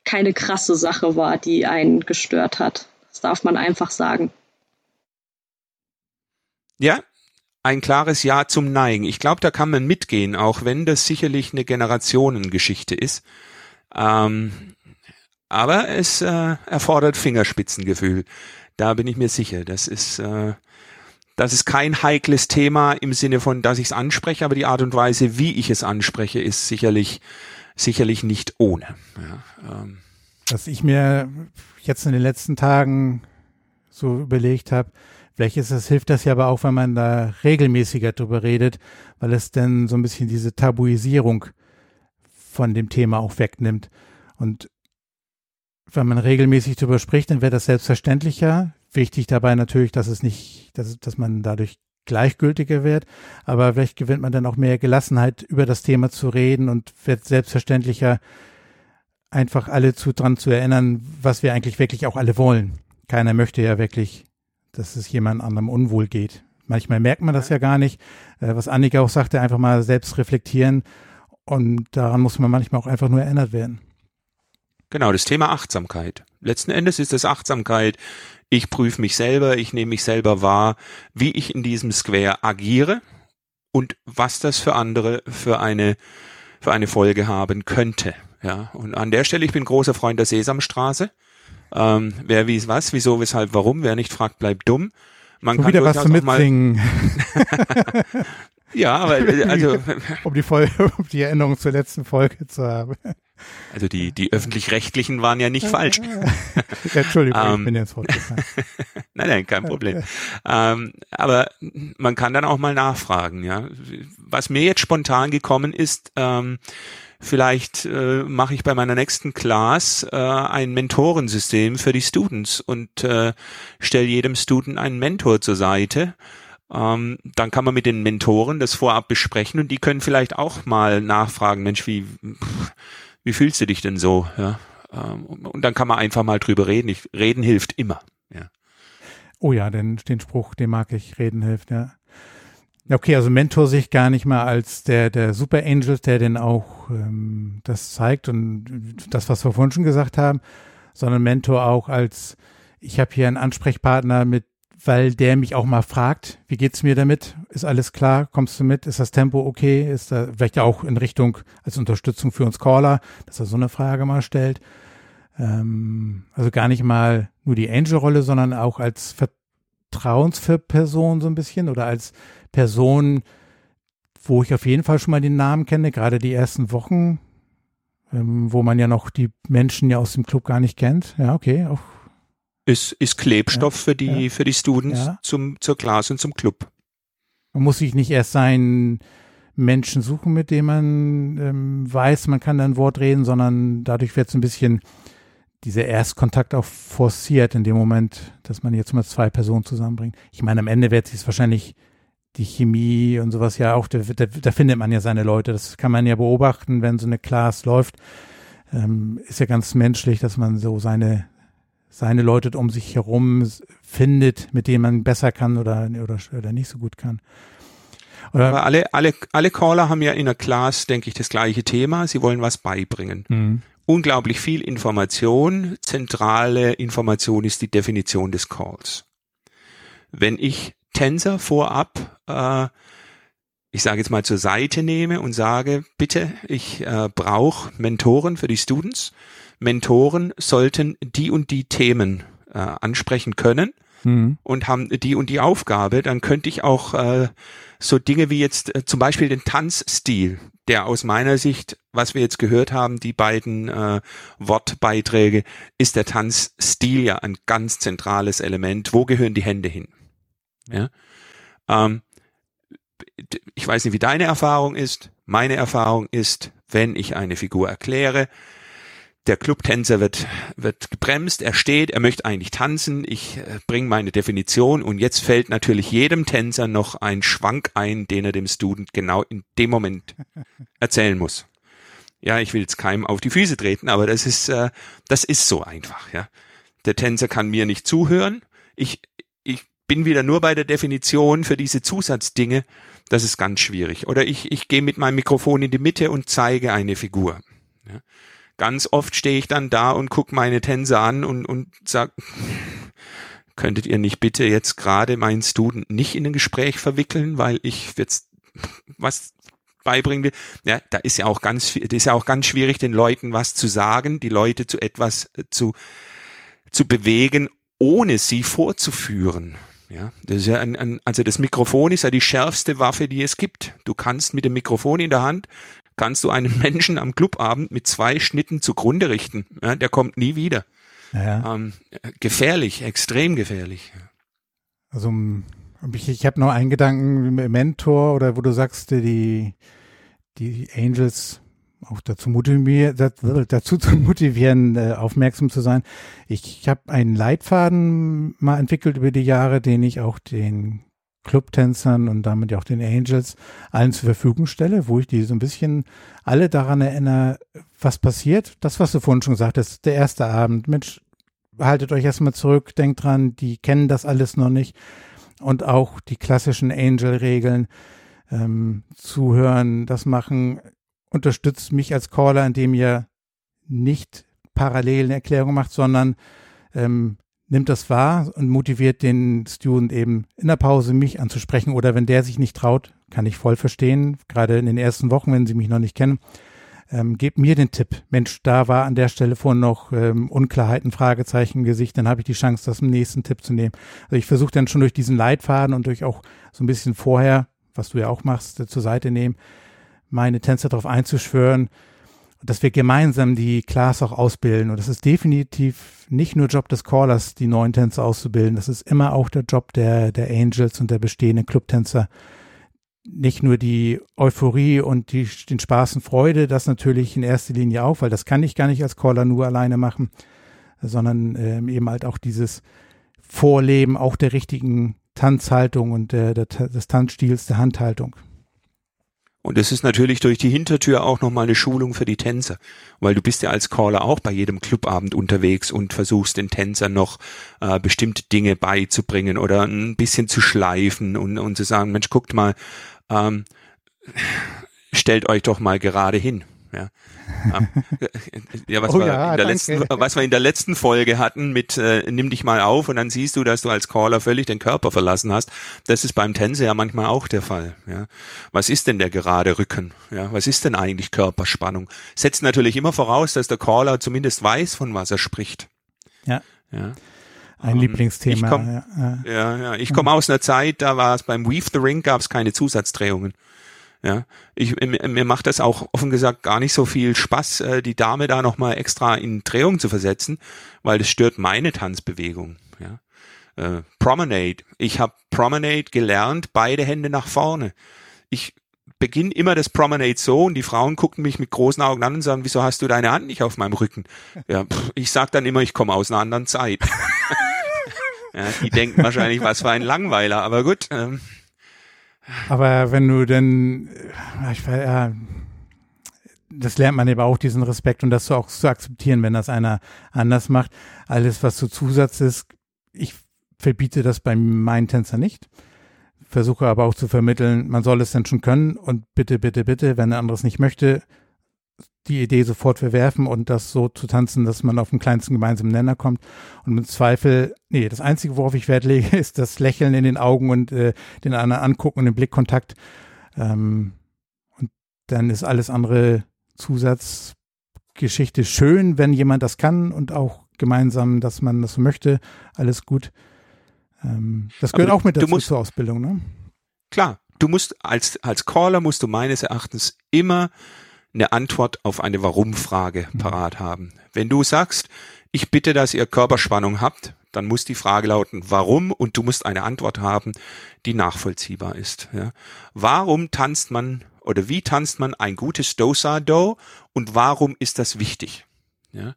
[SPEAKER 5] keine krasse Sache war, die einen gestört hat. Das darf man einfach sagen.
[SPEAKER 2] Ja, ein klares Ja zum Neigen. Ich glaube, da kann man mitgehen, auch wenn das sicherlich eine Generationengeschichte ist. Ähm, aber es äh, erfordert Fingerspitzengefühl. Da bin ich mir sicher. Das ist, äh, das ist kein heikles Thema im Sinne von, dass ich es anspreche, aber die Art und Weise, wie ich es anspreche, ist sicherlich sicherlich nicht ohne. Ja,
[SPEAKER 1] ähm. Was ich mir jetzt in den letzten Tagen so überlegt habe, vielleicht ist das, hilft das ja aber auch, wenn man da regelmäßiger drüber redet, weil es dann so ein bisschen diese Tabuisierung von dem Thema auch wegnimmt. Und wenn man regelmäßig drüber spricht, dann wäre das selbstverständlicher. Wichtig dabei natürlich, dass es nicht, dass, dass man dadurch gleichgültiger wird, aber vielleicht gewinnt man dann auch mehr Gelassenheit, über das Thema zu reden und wird selbstverständlicher, einfach alle zu dran zu erinnern, was wir eigentlich wirklich auch alle wollen. Keiner möchte ja wirklich, dass es jemand anderem unwohl geht. Manchmal merkt man das ja gar nicht. Äh, was Annika auch sagte, einfach mal selbst reflektieren und daran muss man manchmal auch einfach nur erinnert werden.
[SPEAKER 2] Genau, das Thema Achtsamkeit. Letzten Endes ist es Achtsamkeit, ich prüfe mich selber, ich nehme mich selber wahr, wie ich in diesem Square agiere und was das für andere für eine, für eine Folge haben könnte. Ja, und an der Stelle, ich bin großer Freund der Sesamstraße. Ähm, wer wie was, wieso, weshalb, warum, wer nicht fragt, bleibt dumm.
[SPEAKER 1] Man kann wieder was zu mitsingen.
[SPEAKER 2] ja, aber also
[SPEAKER 1] um die Folge, um die Erinnerung zur letzten Folge zu haben.
[SPEAKER 2] Also die, die öffentlich-rechtlichen waren ja nicht falsch.
[SPEAKER 1] ja, Entschuldigung, ähm, ich bin jetzt
[SPEAKER 2] fortgefahren. nein, nein, kein Problem. ähm, aber man kann dann auch mal nachfragen, ja. Was mir jetzt spontan gekommen ist, ähm, vielleicht äh, mache ich bei meiner nächsten Class äh, ein Mentorensystem für die Students und äh, stelle jedem Student einen Mentor zur Seite. Ähm, dann kann man mit den Mentoren das vorab besprechen und die können vielleicht auch mal nachfragen, Mensch, wie pff, wie fühlst du dich denn so? Ja, ähm, und dann kann man einfach mal drüber reden. Ich, reden hilft immer. Ja.
[SPEAKER 1] Oh ja, den, den Spruch, den mag ich. Reden hilft, ja. Okay, also Mentor sich gar nicht mal als der, der Super Angel, der denn auch ähm, das zeigt und das, was wir vorhin schon gesagt haben, sondern Mentor auch als, ich habe hier einen Ansprechpartner, mit weil der mich auch mal fragt, wie geht's mir damit? Ist alles klar? Kommst du mit? Ist das Tempo okay? Ist da vielleicht auch in Richtung als Unterstützung für uns Caller, dass er so eine Frage mal stellt? Ähm, also gar nicht mal nur die Angel-Rolle, sondern auch als Vertrauensperson so ein bisschen oder als Person, wo ich auf jeden Fall schon mal den Namen kenne, gerade die ersten Wochen, ähm, wo man ja noch die Menschen ja aus dem Club gar nicht kennt. Ja, okay, auch
[SPEAKER 2] ist, ist Klebstoff ja, für die, ja, für die Students ja. zum, zur Class und zum Club.
[SPEAKER 1] Man muss sich nicht erst seinen Menschen suchen, mit dem man ähm, weiß, man kann da ein Wort reden, sondern dadurch wird es ein bisschen dieser Erstkontakt auch forciert in dem Moment, dass man jetzt mal zwei Personen zusammenbringt. Ich meine, am Ende wird sich wahrscheinlich die Chemie und sowas ja auch, da, da, da, findet man ja seine Leute. Das kann man ja beobachten, wenn so eine Class läuft. Ähm, ist ja ganz menschlich, dass man so seine, seine Leute um sich herum findet, mit denen man besser kann oder, oder, oder nicht so gut kann.
[SPEAKER 2] Oder Aber alle, alle, alle Caller haben ja in der Class, denke ich, das gleiche Thema. Sie wollen was beibringen. Mhm. Unglaublich viel Information. Zentrale Information ist die Definition des Calls. Wenn ich Tänzer vorab, äh, ich sage jetzt mal zur Seite nehme und sage, bitte, ich äh, brauche Mentoren für die Students. Mentoren sollten die und die Themen äh, ansprechen können mhm. und haben die und die Aufgabe, dann könnte ich auch äh, so Dinge wie jetzt äh, zum Beispiel den Tanzstil, der aus meiner Sicht, was wir jetzt gehört haben, die beiden äh, Wortbeiträge, ist der Tanzstil ja ein ganz zentrales Element. Wo gehören die Hände hin? Ja. Ähm, ich weiß nicht, wie deine Erfahrung ist. Meine Erfahrung ist, wenn ich eine Figur erkläre, der Clubtänzer wird, wird gebremst, er steht, er möchte eigentlich tanzen, ich äh, bringe meine Definition und jetzt fällt natürlich jedem Tänzer noch ein Schwank ein, den er dem Student genau in dem Moment erzählen muss. Ja, ich will jetzt keinem auf die Füße treten, aber das ist, äh, das ist so einfach, ja. Der Tänzer kann mir nicht zuhören. Ich, ich bin wieder nur bei der Definition für diese Zusatzdinge. Das ist ganz schwierig. Oder ich, ich gehe mit meinem Mikrofon in die Mitte und zeige eine Figur. Ja ganz oft stehe ich dann da und gucke meine Tänzer an und, und sag, könntet ihr nicht bitte jetzt gerade meinen Student nicht in ein Gespräch verwickeln, weil ich jetzt was beibringen will. Ja, da ist ja auch ganz, das ist ja auch ganz schwierig, den Leuten was zu sagen, die Leute zu etwas äh, zu, zu bewegen, ohne sie vorzuführen. Ja, das ist ja ein, ein, also das Mikrofon ist ja die schärfste Waffe, die es gibt. Du kannst mit dem Mikrofon in der Hand kannst du einen Menschen am Clubabend mit zwei Schnitten zugrunde richten. Ja, der kommt nie wieder. Ja. Ähm, gefährlich, extrem gefährlich.
[SPEAKER 1] Also ich, ich habe noch einen Gedanken, Mentor oder wo du sagst, die, die Angels auch dazu motivieren, dazu zu motivieren, äh, aufmerksam zu sein. Ich, ich habe einen Leitfaden mal entwickelt über die Jahre, den ich auch den Clubtänzern und damit ja auch den Angels allen zur Verfügung stelle, wo ich die so ein bisschen alle daran erinnere, was passiert. Das, was du vorhin schon gesagt hast, der erste Abend. Mensch, haltet euch erstmal zurück, denkt dran, die kennen das alles noch nicht. Und auch die klassischen Angel-Regeln, ähm, zuhören, das machen, unterstützt mich als Caller, indem ihr nicht parallel eine Erklärung macht, sondern ähm, nimmt das wahr und motiviert den Student eben in der Pause mich anzusprechen oder wenn der sich nicht traut, kann ich voll verstehen, gerade in den ersten Wochen, wenn sie mich noch nicht kennen, ähm, gebt mir den Tipp. Mensch, da war an der Stelle vorhin noch ähm, Unklarheiten, Fragezeichen im Gesicht, dann habe ich die Chance, das im nächsten Tipp zu nehmen. Also ich versuche dann schon durch diesen Leitfaden und durch auch so ein bisschen vorher, was du ja auch machst, äh, zur Seite nehmen, meine Tänzer darauf einzuschwören, dass wir gemeinsam die Class auch ausbilden. Und das ist definitiv nicht nur Job des Callers, die neuen Tänzer auszubilden. Das ist immer auch der Job der, der Angels und der bestehenden Clubtänzer. Nicht nur die Euphorie und die, den Spaß und Freude, das natürlich in erster Linie auch, weil das kann ich gar nicht als Caller nur alleine machen, sondern ähm, eben halt auch dieses Vorleben auch der richtigen Tanzhaltung und der, der, des Tanzstils, der Handhaltung.
[SPEAKER 2] Und es ist natürlich durch die Hintertür auch nochmal eine Schulung für die Tänzer, weil du bist ja als Caller auch bei jedem Clubabend unterwegs und versuchst den Tänzern noch äh, bestimmte Dinge beizubringen oder ein bisschen zu schleifen und, und zu sagen, Mensch, guckt mal, ähm, stellt euch doch mal gerade hin. Ja, ja, was, oh, wir ja, in der letzten, was wir in der letzten Folge hatten mit äh, nimm dich mal auf und dann siehst du, dass du als Caller völlig den Körper verlassen hast. Das ist beim Tänzer ja manchmal auch der Fall. Ja, was ist denn der gerade Rücken? Ja, was ist denn eigentlich Körperspannung? Setzt natürlich immer voraus, dass der Caller zumindest weiß, von was er spricht.
[SPEAKER 1] Ja. Ja. Ein um, Lieblingsthema.
[SPEAKER 2] Ich komm, ja, ja, ja. Ich komme aus einer Zeit, da war es beim Weave the Ring, gab es keine Zusatzdrehungen. Ja, ich, mir macht das auch offen gesagt gar nicht so viel Spaß, äh, die Dame da nochmal extra in Drehung zu versetzen, weil das stört meine Tanzbewegung. Ja. Äh, Promenade. Ich habe Promenade gelernt, beide Hände nach vorne. Ich beginne immer das Promenade so und die Frauen gucken mich mit großen Augen an und sagen, wieso hast du deine Hand nicht auf meinem Rücken? Ja, ich sag dann immer, ich komme aus einer anderen Zeit. ja, die denken wahrscheinlich, was für ein Langweiler, aber gut. Ähm.
[SPEAKER 1] Aber wenn du denn, äh, ich weiß, ja, das lernt man eben auch, diesen Respekt und das auch zu akzeptieren, wenn das einer anders macht. Alles, was so Zusatz ist, ich verbiete das bei meinen Tänzer nicht versuche aber auch zu vermitteln, man soll es dann schon können und bitte, bitte, bitte, wenn der andere es nicht möchte, die Idee sofort verwerfen und das so zu tanzen, dass man auf den kleinsten gemeinsamen Nenner kommt. Und im Zweifel, nee, das Einzige, worauf ich Wert lege, ist das Lächeln in den Augen und äh, den anderen angucken und den Blickkontakt. Ähm, und dann ist alles andere Zusatzgeschichte schön, wenn jemand das kann und auch gemeinsam, dass man das möchte. Alles gut. Ähm, das gehört Aber auch mit dazu musst, zur Ausbildung, ne?
[SPEAKER 2] Klar, du musst als, als Caller musst du meines Erachtens immer eine Antwort auf eine Warum-Frage mhm. parat haben. Wenn du sagst, ich bitte, dass ihr Körperspannung habt, dann muss die Frage lauten, warum? Und du musst eine Antwort haben, die nachvollziehbar ist. Ja. Warum tanzt man oder wie tanzt man ein gutes Dosa-Do und warum ist das wichtig? Ja.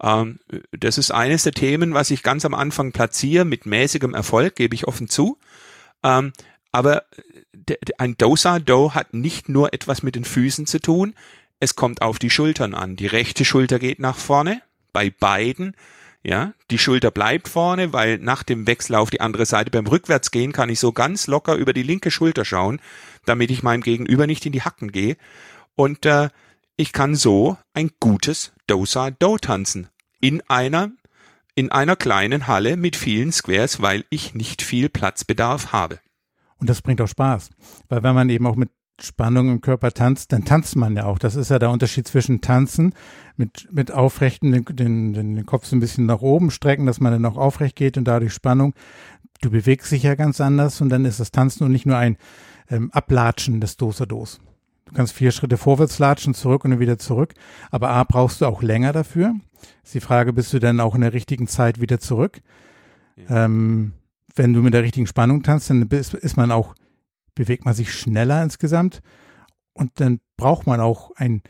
[SPEAKER 2] Ähm, das ist eines der Themen, was ich ganz am Anfang platziere, mit mäßigem Erfolg, gebe ich offen zu. Ähm, aber ein Dosa-Do hat nicht nur etwas mit den Füßen zu tun, es kommt auf die Schultern an. Die rechte Schulter geht nach vorne, bei beiden. Ja, die Schulter bleibt vorne, weil nach dem Wechsel auf die andere Seite beim Rückwärtsgehen kann ich so ganz locker über die linke Schulter schauen, damit ich meinem Gegenüber nicht in die Hacken gehe. Und äh, ich kann so ein gutes Dosa-Do tanzen. In einer, in einer kleinen Halle mit vielen Squares, weil ich nicht viel Platzbedarf habe.
[SPEAKER 1] Und das bringt auch Spaß. Weil wenn man eben auch mit Spannung im Körper tanzt, dann tanzt man ja auch. Das ist ja der Unterschied zwischen Tanzen mit, mit Aufrechten, den, den, den Kopf so ein bisschen nach oben strecken, dass man dann auch aufrecht geht und dadurch Spannung. Du bewegst dich ja ganz anders und dann ist das Tanzen und nicht nur ein ähm, Ablatschen des Dosados. Du kannst vier Schritte vorwärts latschen, zurück und dann wieder zurück. Aber A, brauchst du auch länger dafür. Ist die Frage, bist du dann auch in der richtigen Zeit wieder zurück? Ja. Ähm, wenn du mit der richtigen Spannung tanzt, dann ist, man auch, bewegt man sich schneller insgesamt. Und dann braucht man auch ein,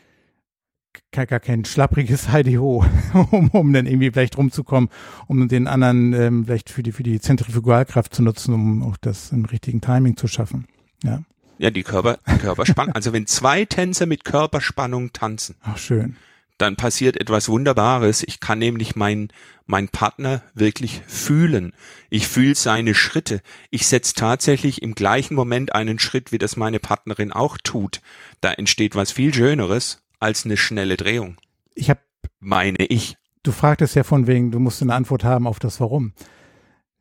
[SPEAKER 1] gar kein schlappriges Ho, um, um dann irgendwie vielleicht rumzukommen, um den anderen ähm, vielleicht für die, für die Zentrifugalkraft zu nutzen, um auch das im richtigen Timing zu schaffen. Ja.
[SPEAKER 2] Ja, die Körper, Körperspannung. also wenn zwei Tänzer mit Körperspannung tanzen.
[SPEAKER 1] Ach, schön.
[SPEAKER 2] Dann passiert etwas Wunderbares. Ich kann nämlich meinen mein Partner wirklich fühlen. Ich fühle seine Schritte. Ich setze tatsächlich im gleichen Moment einen Schritt, wie das meine Partnerin auch tut. Da entsteht was viel Schöneres als eine schnelle Drehung.
[SPEAKER 1] Ich habe,
[SPEAKER 2] meine ich.
[SPEAKER 1] Du fragtest ja von wegen, du musst eine Antwort haben auf das Warum.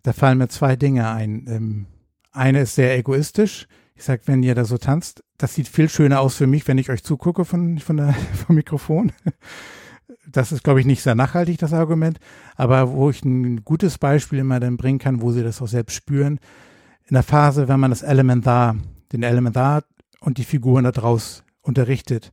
[SPEAKER 1] Da fallen mir zwei Dinge ein. Ähm, eine ist sehr egoistisch ich sag, wenn ihr da so tanzt, das sieht viel schöner aus für mich, wenn ich euch zugucke von, von der, vom Mikrofon. Das ist, glaube ich, nicht sehr nachhaltig, das Argument. Aber wo ich ein gutes Beispiel immer dann bringen kann, wo sie das auch selbst spüren, in der Phase, wenn man das Elementar, den Elementar und die Figuren da draus unterrichtet,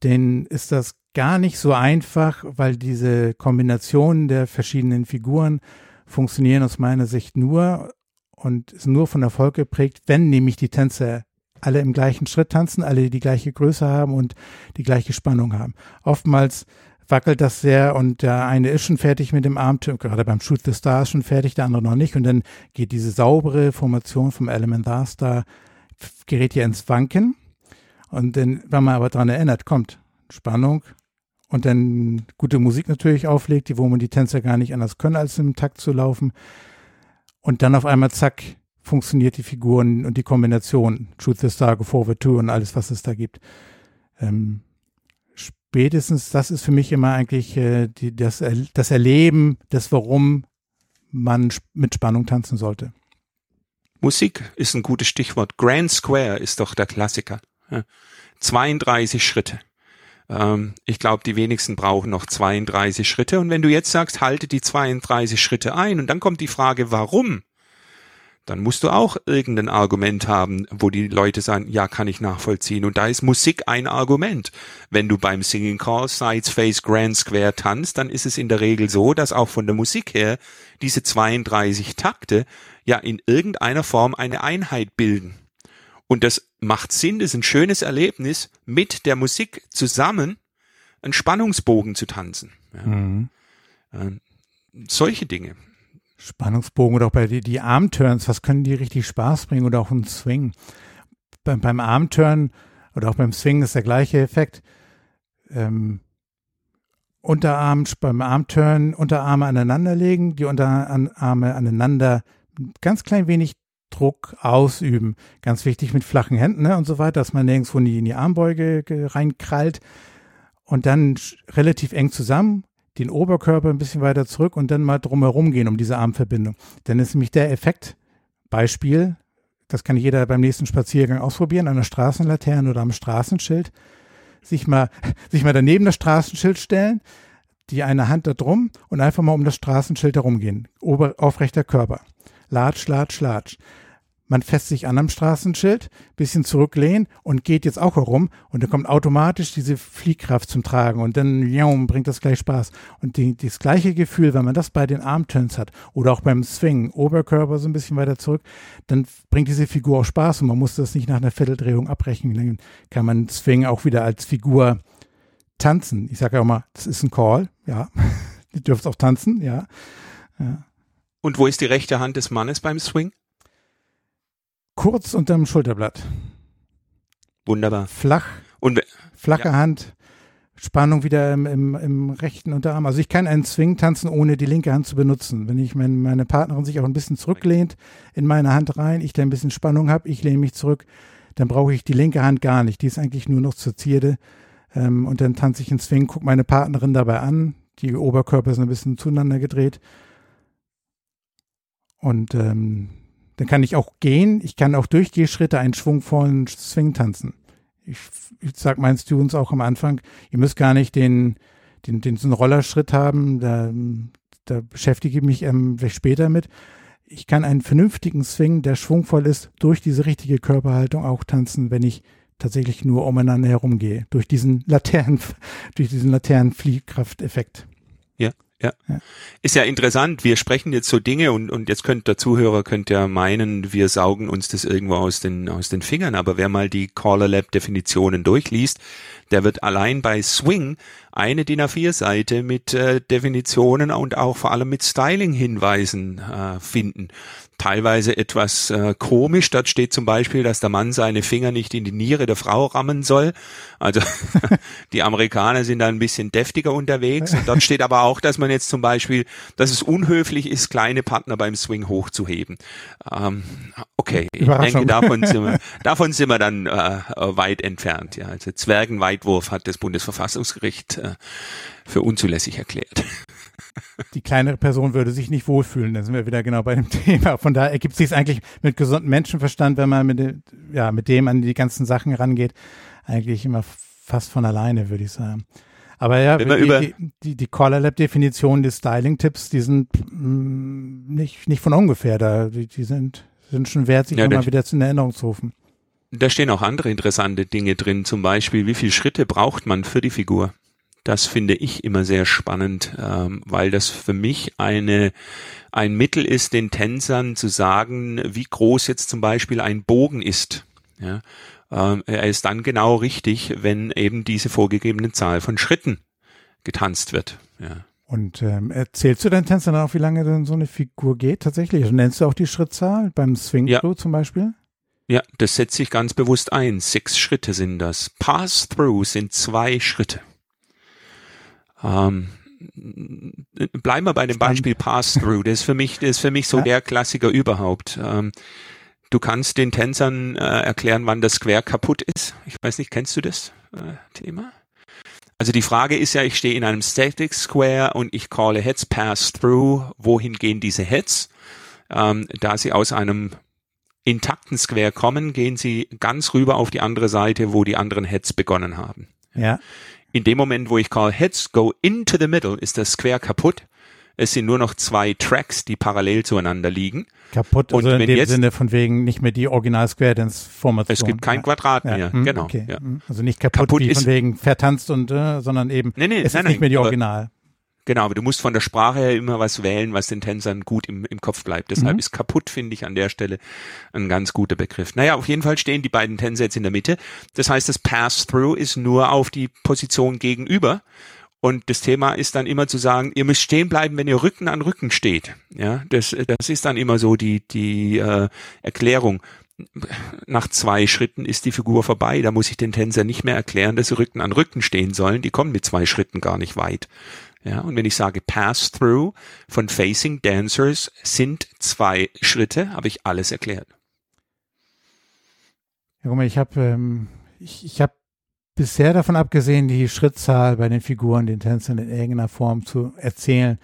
[SPEAKER 1] dann ist das gar nicht so einfach, weil diese Kombinationen der verschiedenen Figuren funktionieren aus meiner Sicht nur und ist nur von Erfolg geprägt, wenn nämlich die Tänzer alle im gleichen Schritt tanzen, alle die gleiche Größe haben und die gleiche Spannung haben. Oftmals wackelt das sehr und der eine ist schon fertig mit dem Arm, gerade beim Shoot the Star ist schon fertig, der andere noch nicht. Und dann geht diese saubere Formation vom Elementar Star, gerät ja ins Wanken. Und dann, wenn man aber dran erinnert, kommt Spannung und dann gute Musik natürlich auflegt, die, wo man die Tänzer gar nicht anders können, als im Takt zu laufen, und dann auf einmal, zack, funktioniert die Figuren und die Kombination. Truth the Star, Forward 2 und alles, was es da gibt. Ähm, spätestens, das ist für mich immer eigentlich äh, die, das, das Erleben des, warum man mit Spannung tanzen sollte.
[SPEAKER 2] Musik ist ein gutes Stichwort. Grand Square ist doch der Klassiker. Ja. 32 Schritte. Ähm, ich glaube, die wenigsten brauchen noch 32 Schritte. Und wenn du jetzt sagst, halte die 32 Schritte ein und dann kommt die Frage, warum? Dann musst du auch irgendein Argument haben, wo die Leute sagen, ja, kann ich nachvollziehen. Und da ist Musik ein Argument. Wenn du beim Singing Call Sides Face Grand Square tanzt, dann ist es in der Regel so, dass auch von der Musik her diese 32 Takte ja in irgendeiner Form eine Einheit bilden. Und das macht Sinn, das ist ein schönes Erlebnis, mit der Musik zusammen einen Spannungsbogen zu tanzen. Ja.
[SPEAKER 1] Mhm.
[SPEAKER 2] Ähm, solche Dinge.
[SPEAKER 1] Spannungsbogen oder auch bei die, die Armturns, was können die richtig Spaß bringen oder auch ein Swing. Beim, beim Armturn oder auch beim Swing ist der gleiche Effekt. Ähm, Unterarm beim Armturn Unterarme aneinanderlegen, die Unterarme aneinander ganz klein wenig Druck ausüben. Ganz wichtig mit flachen Händen ne, und so weiter, dass man nirgendwo in die, in die Armbeuge reinkrallt und dann relativ eng zusammen, den Oberkörper ein bisschen weiter zurück und dann mal drumherum gehen um diese Armverbindung. Dann ist nämlich der Effekt, Beispiel, das kann jeder beim nächsten Spaziergang ausprobieren, an der Straßenlaterne oder am Straßenschild, sich mal, sich mal daneben das Straßenschild stellen, die eine Hand da drum und einfach mal um das Straßenschild herumgehen. Ober, aufrechter Körper. Latsch, latsch, latsch. Man fässt sich an am Straßenschild, bisschen zurücklehnen und geht jetzt auch herum und dann kommt automatisch diese Fliehkraft zum Tragen und dann ja, bringt das gleich Spaß. Und die, das gleiche Gefühl, wenn man das bei den Armturns hat oder auch beim Swing, Oberkörper so ein bisschen weiter zurück, dann bringt diese Figur auch Spaß und man muss das nicht nach einer Vierteldrehung abbrechen. Dann kann man Swing auch wieder als Figur tanzen. Ich sage ja auch mal, das ist ein Call, ja. Du dürft auch tanzen, ja. ja.
[SPEAKER 2] Und wo ist die rechte Hand des Mannes beim Swing?
[SPEAKER 1] Kurz unterm Schulterblatt.
[SPEAKER 2] Wunderbar.
[SPEAKER 1] Flach.
[SPEAKER 2] Und
[SPEAKER 1] flache ja. Hand. Spannung wieder im, im, im rechten Unterarm. Also ich kann einen Swing tanzen, ohne die linke Hand zu benutzen. Wenn ich mein, meine Partnerin sich auch ein bisschen zurücklehnt in meine Hand rein, ich da ein bisschen Spannung habe, ich lehne mich zurück, dann brauche ich die linke Hand gar nicht. Die ist eigentlich nur noch zur Zierde. Ähm, und dann tanze ich einen Swing, gucke meine Partnerin dabei an. Die Oberkörper sind ein bisschen zueinander gedreht. Und ähm, dann kann ich auch gehen, ich kann auch durch die Schritte einen schwungvollen Swing tanzen. Ich, ich sag meinen Students auch am Anfang, ihr müsst gar nicht den, den, den einen Rollerschritt haben, da, da beschäftige ich mich ähm, später mit. Ich kann einen vernünftigen Swing, der schwungvoll ist, durch diese richtige Körperhaltung auch tanzen, wenn ich tatsächlich nur umeinander herumgehe, durch diesen Laternen, durch diesen Laternenfliehkrafteffekt.
[SPEAKER 2] Ja. Ja. ja. Ist ja interessant. Wir sprechen jetzt so Dinge und, und jetzt könnte der Zuhörer könnte ja meinen, wir saugen uns das irgendwo aus den, aus den Fingern. Aber wer mal die Caller Lab Definitionen durchliest, der wird allein bei Swing eine DIN A4 Seite mit äh, Definitionen und auch vor allem mit Styling Hinweisen äh, finden teilweise etwas äh, komisch. Dort steht zum Beispiel, dass der Mann seine Finger nicht in die Niere der Frau rammen soll. Also die Amerikaner sind da ein bisschen deftiger unterwegs. Und dort steht aber auch, dass man jetzt zum Beispiel, dass es unhöflich ist, kleine Partner beim Swing hochzuheben. Ähm, okay, ich denke, davon sind wir, davon sind wir dann äh, weit entfernt. Ja, also Zwergenweitwurf hat das Bundesverfassungsgericht äh, für unzulässig erklärt.
[SPEAKER 1] Die kleinere Person würde sich nicht wohlfühlen, da sind wir wieder genau bei dem Thema. Von daher ergibt sich es eigentlich mit gesundem Menschenverstand, wenn man mit, dem, ja, mit dem an die ganzen Sachen rangeht, eigentlich immer fast von alleine, würde ich sagen. Aber ja, die, die, die Caller Lab Definition des Styling-Tipps, die sind mh, mm, nicht, nicht von ungefähr da. Die, die sind, sind schon wert, sich ja, nochmal wieder in Erinnerung zu rufen.
[SPEAKER 2] Da stehen auch andere interessante Dinge drin, zum Beispiel, wie viele Schritte braucht man für die Figur? Das finde ich immer sehr spannend, ähm, weil das für mich eine, ein Mittel ist, den Tänzern zu sagen, wie groß jetzt zum Beispiel ein Bogen ist. Ja, ähm, er ist dann genau richtig, wenn eben diese vorgegebene Zahl von Schritten getanzt wird. Ja.
[SPEAKER 1] Und ähm, erzählst du deinen Tänzern auch, wie lange denn so eine Figur geht tatsächlich? Also nennst du auch die Schrittzahl beim Swing ja. zum Beispiel?
[SPEAKER 2] Ja, das setze ich ganz bewusst ein. Sechs Schritte sind das. Pass-Through sind zwei Schritte. Ähm, bleiben wir bei dem Beispiel Pass-Through. Das ist für mich, das ist für mich so ja. der Klassiker überhaupt. Ähm, du kannst den Tänzern äh, erklären, wann das Square kaputt ist. Ich weiß nicht, kennst du das äh, Thema? Also die Frage ist ja, ich stehe in einem Static Square und ich calle Heads Pass Through. Wohin gehen diese Heads? Ähm, da sie aus einem intakten Square kommen, gehen sie ganz rüber auf die andere Seite, wo die anderen Heads begonnen haben.
[SPEAKER 1] Ja
[SPEAKER 2] in dem Moment, wo ich call Heads go into the middle, ist das Square kaputt. Es sind nur noch zwei Tracks, die parallel zueinander liegen.
[SPEAKER 1] Kaputt, und also in dem jetzt, Sinne von wegen nicht mehr die Original Square Dance Formation.
[SPEAKER 2] Es gibt kein ja. Quadrat mehr, ja. hm, genau. Okay. Ja.
[SPEAKER 1] Hm. Also nicht kaputt, kaputt wie von wegen vertanzt und, äh, sondern eben,
[SPEAKER 2] nee, nee,
[SPEAKER 1] es
[SPEAKER 2] nein,
[SPEAKER 1] ist nicht mehr die Original.
[SPEAKER 2] Genau, aber du musst von der Sprache her immer was wählen, was den Tänzern gut im, im Kopf bleibt. Deshalb
[SPEAKER 1] Mhm.
[SPEAKER 2] ist kaputt, finde ich, an der Stelle ein ganz guter Begriff. Naja, auf jeden Fall stehen die beiden Tänzer jetzt in der Mitte. Das heißt, das Pass-Through ist nur auf die Position gegenüber. Und das Thema ist dann immer zu sagen, ihr müsst stehen bleiben, wenn ihr Rücken an Rücken steht. Ja, das, das ist dann immer so die, die äh, Erklärung. Nach zwei Schritten ist die Figur vorbei. Da muss ich den Tänzer nicht mehr erklären, dass sie Rücken an Rücken stehen sollen. Die kommen mit zwei Schritten gar nicht weit. Ja, und wenn ich sage Pass-Through von Facing Dancers sind zwei Schritte, habe ich alles erklärt.
[SPEAKER 1] Guck mal, ich habe ähm, ich, ich hab bisher davon abgesehen, die Schrittzahl bei den Figuren, den Tänzern in irgendeiner Form zu erzählen.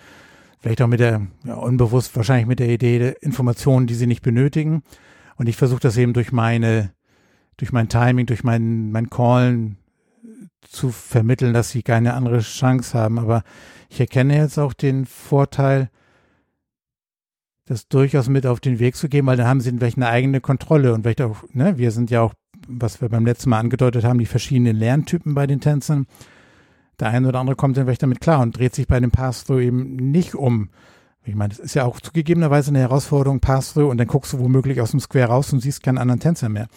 [SPEAKER 1] Vielleicht auch mit der, ja, unbewusst wahrscheinlich mit der Idee der Informationen, die sie nicht benötigen. Und ich versuche das eben durch meine, durch mein Timing, durch mein, mein Callen zu vermitteln, dass sie keine andere Chance haben. Aber ich erkenne jetzt auch den Vorteil, das durchaus mit auf den Weg zu geben, weil dann haben sie vielleicht eine eigene Kontrolle und vielleicht auch, ne, wir sind ja auch, was wir beim letzten Mal angedeutet haben, die verschiedenen Lerntypen bei den Tänzern. Der eine oder andere kommt dann vielleicht damit klar und dreht sich bei dem Pass-Through eben nicht um. Ich meine, das ist ja auch zugegebenerweise eine Herausforderung, Pass-Through, und dann guckst du womöglich aus dem Square raus und siehst keinen anderen Tänzer mehr.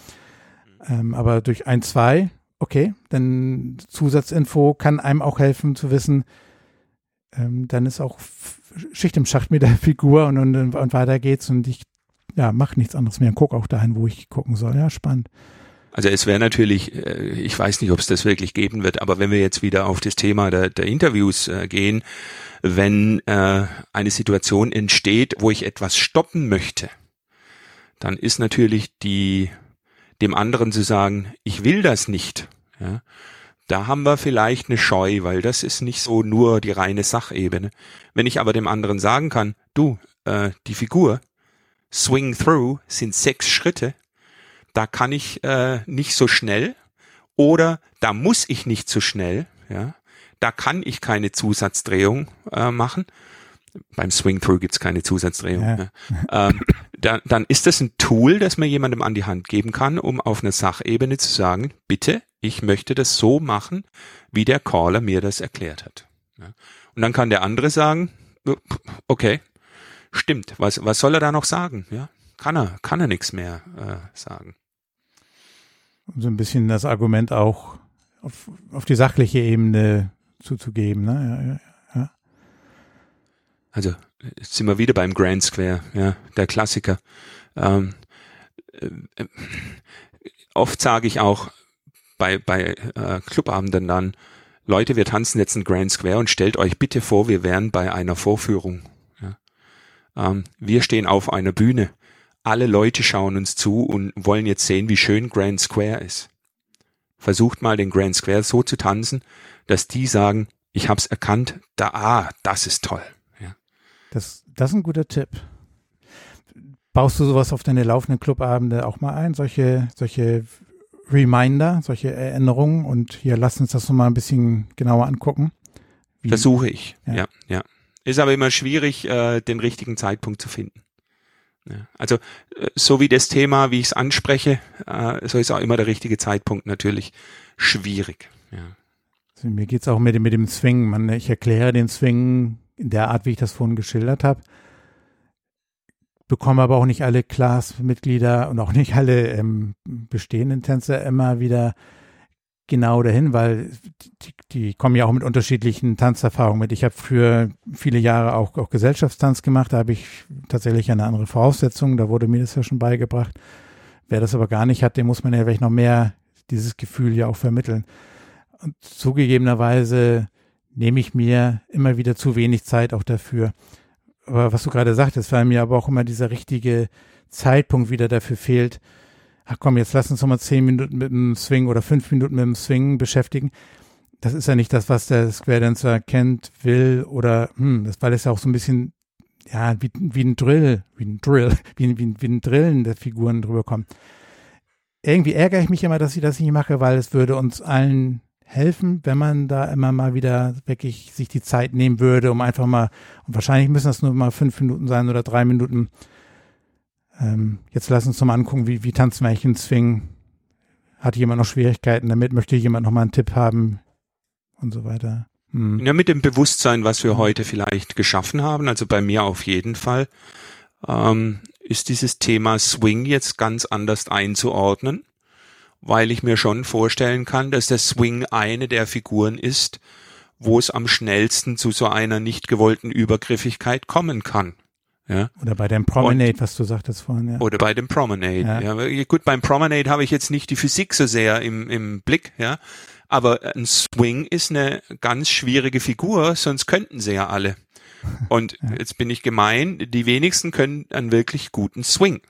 [SPEAKER 1] Ähm, aber durch ein, zwei, okay, dann Zusatzinfo kann einem auch helfen zu wissen, ähm, dann ist auch Schicht im Schacht mit der Figur und, und, und weiter geht's und ich ja, mach nichts anderes mehr und guck auch dahin, wo ich gucken soll. Ja, spannend.
[SPEAKER 2] Also es wäre natürlich, äh, ich weiß nicht, ob es das wirklich geben wird, aber wenn wir jetzt wieder auf das Thema der, der Interviews äh, gehen, wenn äh, eine Situation entsteht, wo ich etwas stoppen möchte, dann ist natürlich die dem anderen zu sagen, ich will das nicht. Ja, da haben wir vielleicht eine Scheu, weil das ist nicht so nur die reine Sachebene. Wenn ich aber dem anderen sagen kann, du, äh, die Figur, Swing Through sind sechs Schritte, da kann ich äh, nicht so schnell oder da muss ich nicht so schnell, ja, da kann ich keine Zusatzdrehung äh, machen. Beim Swing Through gibt's keine Zusatzdrehung.
[SPEAKER 1] Ja.
[SPEAKER 2] Ja. Ähm, da, dann ist das ein Tool, das mir jemandem an die Hand geben kann, um auf einer Sachebene zu sagen, bitte, ich möchte das so machen, wie der Caller mir das erklärt hat. Ja. Und dann kann der andere sagen, okay, stimmt, was, was soll er da noch sagen? Ja, kann er, kann er nichts mehr äh, sagen.
[SPEAKER 1] Um so ein bisschen das Argument auch auf, auf die sachliche Ebene zuzugeben. Ne? Ja, ja.
[SPEAKER 2] Also jetzt sind wir wieder beim Grand Square, ja, der Klassiker. Ähm, äh, oft sage ich auch bei, bei äh, Clubabenden dann, Leute, wir tanzen jetzt einen Grand Square und stellt euch bitte vor, wir wären bei einer Vorführung. Ja. Ähm, wir stehen auf einer Bühne. Alle Leute schauen uns zu und wollen jetzt sehen, wie schön Grand Square ist. Versucht mal den Grand Square so zu tanzen, dass die sagen, ich hab's erkannt, da, ah, das ist toll. Ja.
[SPEAKER 1] Das, das ist ein guter Tipp. Baust du sowas auf deine laufenden Clubabende auch mal ein? Solche, solche Reminder, solche Erinnerungen und hier lass uns das nochmal ein bisschen genauer angucken. Wie,
[SPEAKER 2] Versuche ich,
[SPEAKER 1] Ja.
[SPEAKER 2] ja. ja, Ist aber immer schwierig, äh, den richtigen Zeitpunkt zu finden. Ja. Also äh, so wie das Thema, wie ich es anspreche, äh, so ist auch immer der richtige Zeitpunkt natürlich schwierig. Ja.
[SPEAKER 1] Also mir geht's auch mit, dem- mit dem Swing. Man, ich erkläre den Swing in der Art, wie ich das vorhin geschildert habe. Bekomme aber auch nicht alle Class-Mitglieder und auch nicht alle ähm, bestehenden Tänzer immer wieder genau dahin, weil die, die kommen ja auch mit unterschiedlichen Tanzerfahrungen mit. Ich habe früher viele Jahre auch, auch Gesellschaftstanz gemacht, da habe ich tatsächlich eine andere Voraussetzung, da wurde mir das ja schon beigebracht. Wer das aber gar nicht hat, dem muss man ja vielleicht noch mehr dieses Gefühl ja auch vermitteln. Und zugegebenerweise nehme ich mir immer wieder zu wenig Zeit auch dafür. Aber was du gerade sagtest, weil mir aber auch immer dieser richtige Zeitpunkt wieder dafür fehlt. Ach komm, jetzt lass uns noch mal zehn Minuten mit dem Swing oder fünf Minuten mit dem Swing beschäftigen. Das ist ja nicht das, was der Square Dancer kennt, will oder, hm, das, weil es ja auch so ein bisschen, ja, wie, wie ein Drill, wie ein Drill, wie, wie, wie ein Drillen der Figuren drüber kommt. Irgendwie ärgere ich mich immer, dass ich das nicht mache, weil es würde uns allen helfen, wenn man da immer mal wieder wirklich sich die Zeit nehmen würde, um einfach mal, und wahrscheinlich müssen das nur mal fünf Minuten sein oder drei Minuten. Ähm, jetzt lass uns doch mal angucken, wie, wie tanzen wir eigentlich einen Swing? Hat jemand noch Schwierigkeiten damit? Möchte jemand noch mal einen Tipp haben? Und so weiter.
[SPEAKER 2] Hm. Ja, mit dem Bewusstsein, was wir heute vielleicht geschaffen haben, also bei mir auf jeden Fall, ähm, ist dieses Thema Swing jetzt ganz anders einzuordnen, weil ich mir schon vorstellen kann, dass der Swing eine der Figuren ist, wo es am schnellsten zu so einer nicht gewollten Übergriffigkeit kommen kann. Ja.
[SPEAKER 1] Oder bei dem Promenade, Und, was du sagtest vorhin. Ja.
[SPEAKER 2] Oder bei dem Promenade. Ja. ja. Gut, beim Promenade habe ich jetzt nicht die Physik so sehr im, im Blick, ja. Aber ein Swing ist eine ganz schwierige Figur, sonst könnten sie ja alle. Und ja. jetzt bin ich gemein, die wenigsten können einen wirklich guten Swing.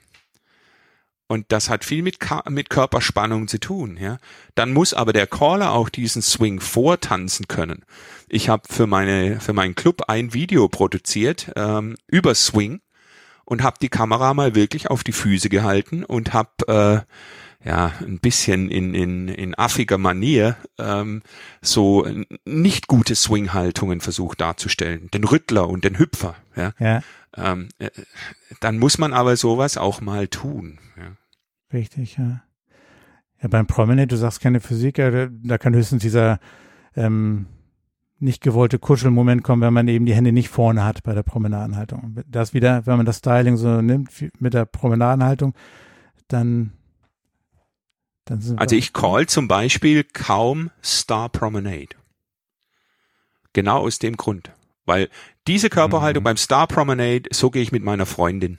[SPEAKER 2] Und das hat viel mit, mit Körperspannung zu tun, ja. Dann muss aber der Caller auch diesen Swing vortanzen können. Ich habe für meine für meinen Club ein Video produziert ähm, über Swing und habe die Kamera mal wirklich auf die Füße gehalten und habe äh, ja, ein bisschen in, in, in affiger Manier ähm, so nicht gute Swing-Haltungen versucht darzustellen. Den Rüttler und den Hüpfer. Ja. ja. Ähm, äh, dann muss man aber sowas auch mal tun. Ja.
[SPEAKER 1] Richtig, ja. Ja, beim Promenade, du sagst keine Physik, da, da kann höchstens dieser ähm, nicht gewollte Kuschelmoment kommen, wenn man eben die Hände nicht vorne hat bei der Promenadenhaltung. Das wieder, wenn man das Styling so nimmt mit der Promenadenhaltung, dann
[SPEAKER 2] also ich call zum Beispiel kaum Star Promenade. Genau aus dem Grund. Weil diese Körperhaltung mhm. beim Star Promenade, so gehe ich mit meiner Freundin.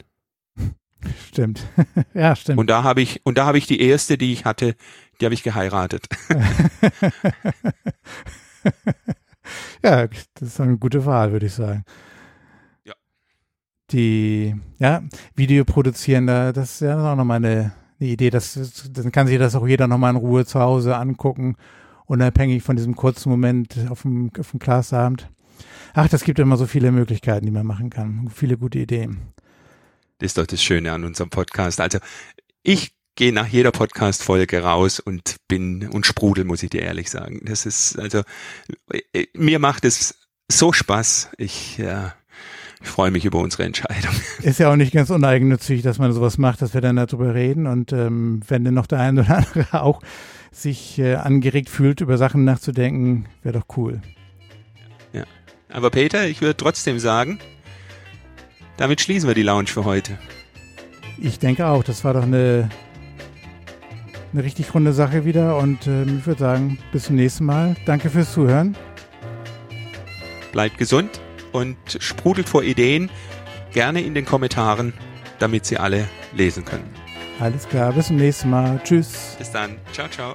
[SPEAKER 1] Stimmt. ja, stimmt.
[SPEAKER 2] Und da habe ich, und da habe ich die erste, die ich hatte, die habe ich geheiratet.
[SPEAKER 1] ja, das ist eine gute Wahl, würde ich sagen.
[SPEAKER 2] Ja.
[SPEAKER 1] Die, ja, Video produzieren, das ist ja auch nochmal eine, eine Idee. Das, dann kann sich das auch jeder nochmal in Ruhe zu Hause angucken, unabhängig von diesem kurzen Moment auf dem, auf dem Klasabend. Ach, das gibt immer so viele Möglichkeiten, die man machen kann. Viele gute Ideen.
[SPEAKER 2] Das ist doch das Schöne an unserem Podcast. Also ich gehe nach jeder Podcast-Folge raus und bin und sprudel, muss ich dir ehrlich sagen. Das ist, also, mir macht es so Spaß. Ich, ja, ich freue mich über unsere Entscheidung.
[SPEAKER 1] Ist ja auch nicht ganz uneigennützig, dass man sowas macht, dass wir dann darüber reden. Und ähm, wenn dann noch der eine oder andere auch sich äh, angeregt fühlt, über Sachen nachzudenken, wäre doch cool.
[SPEAKER 2] Ja. Aber Peter, ich würde trotzdem sagen, damit schließen wir die Lounge für heute.
[SPEAKER 1] Ich denke auch, das war doch eine, eine richtig runde Sache wieder. Und ähm, ich würde sagen, bis zum nächsten Mal. Danke fürs Zuhören.
[SPEAKER 2] Bleibt gesund und sprudelt vor Ideen gerne in den Kommentaren, damit sie alle lesen können.
[SPEAKER 1] Alles klar, bis zum nächsten Mal. Tschüss.
[SPEAKER 2] Bis dann. Ciao, ciao.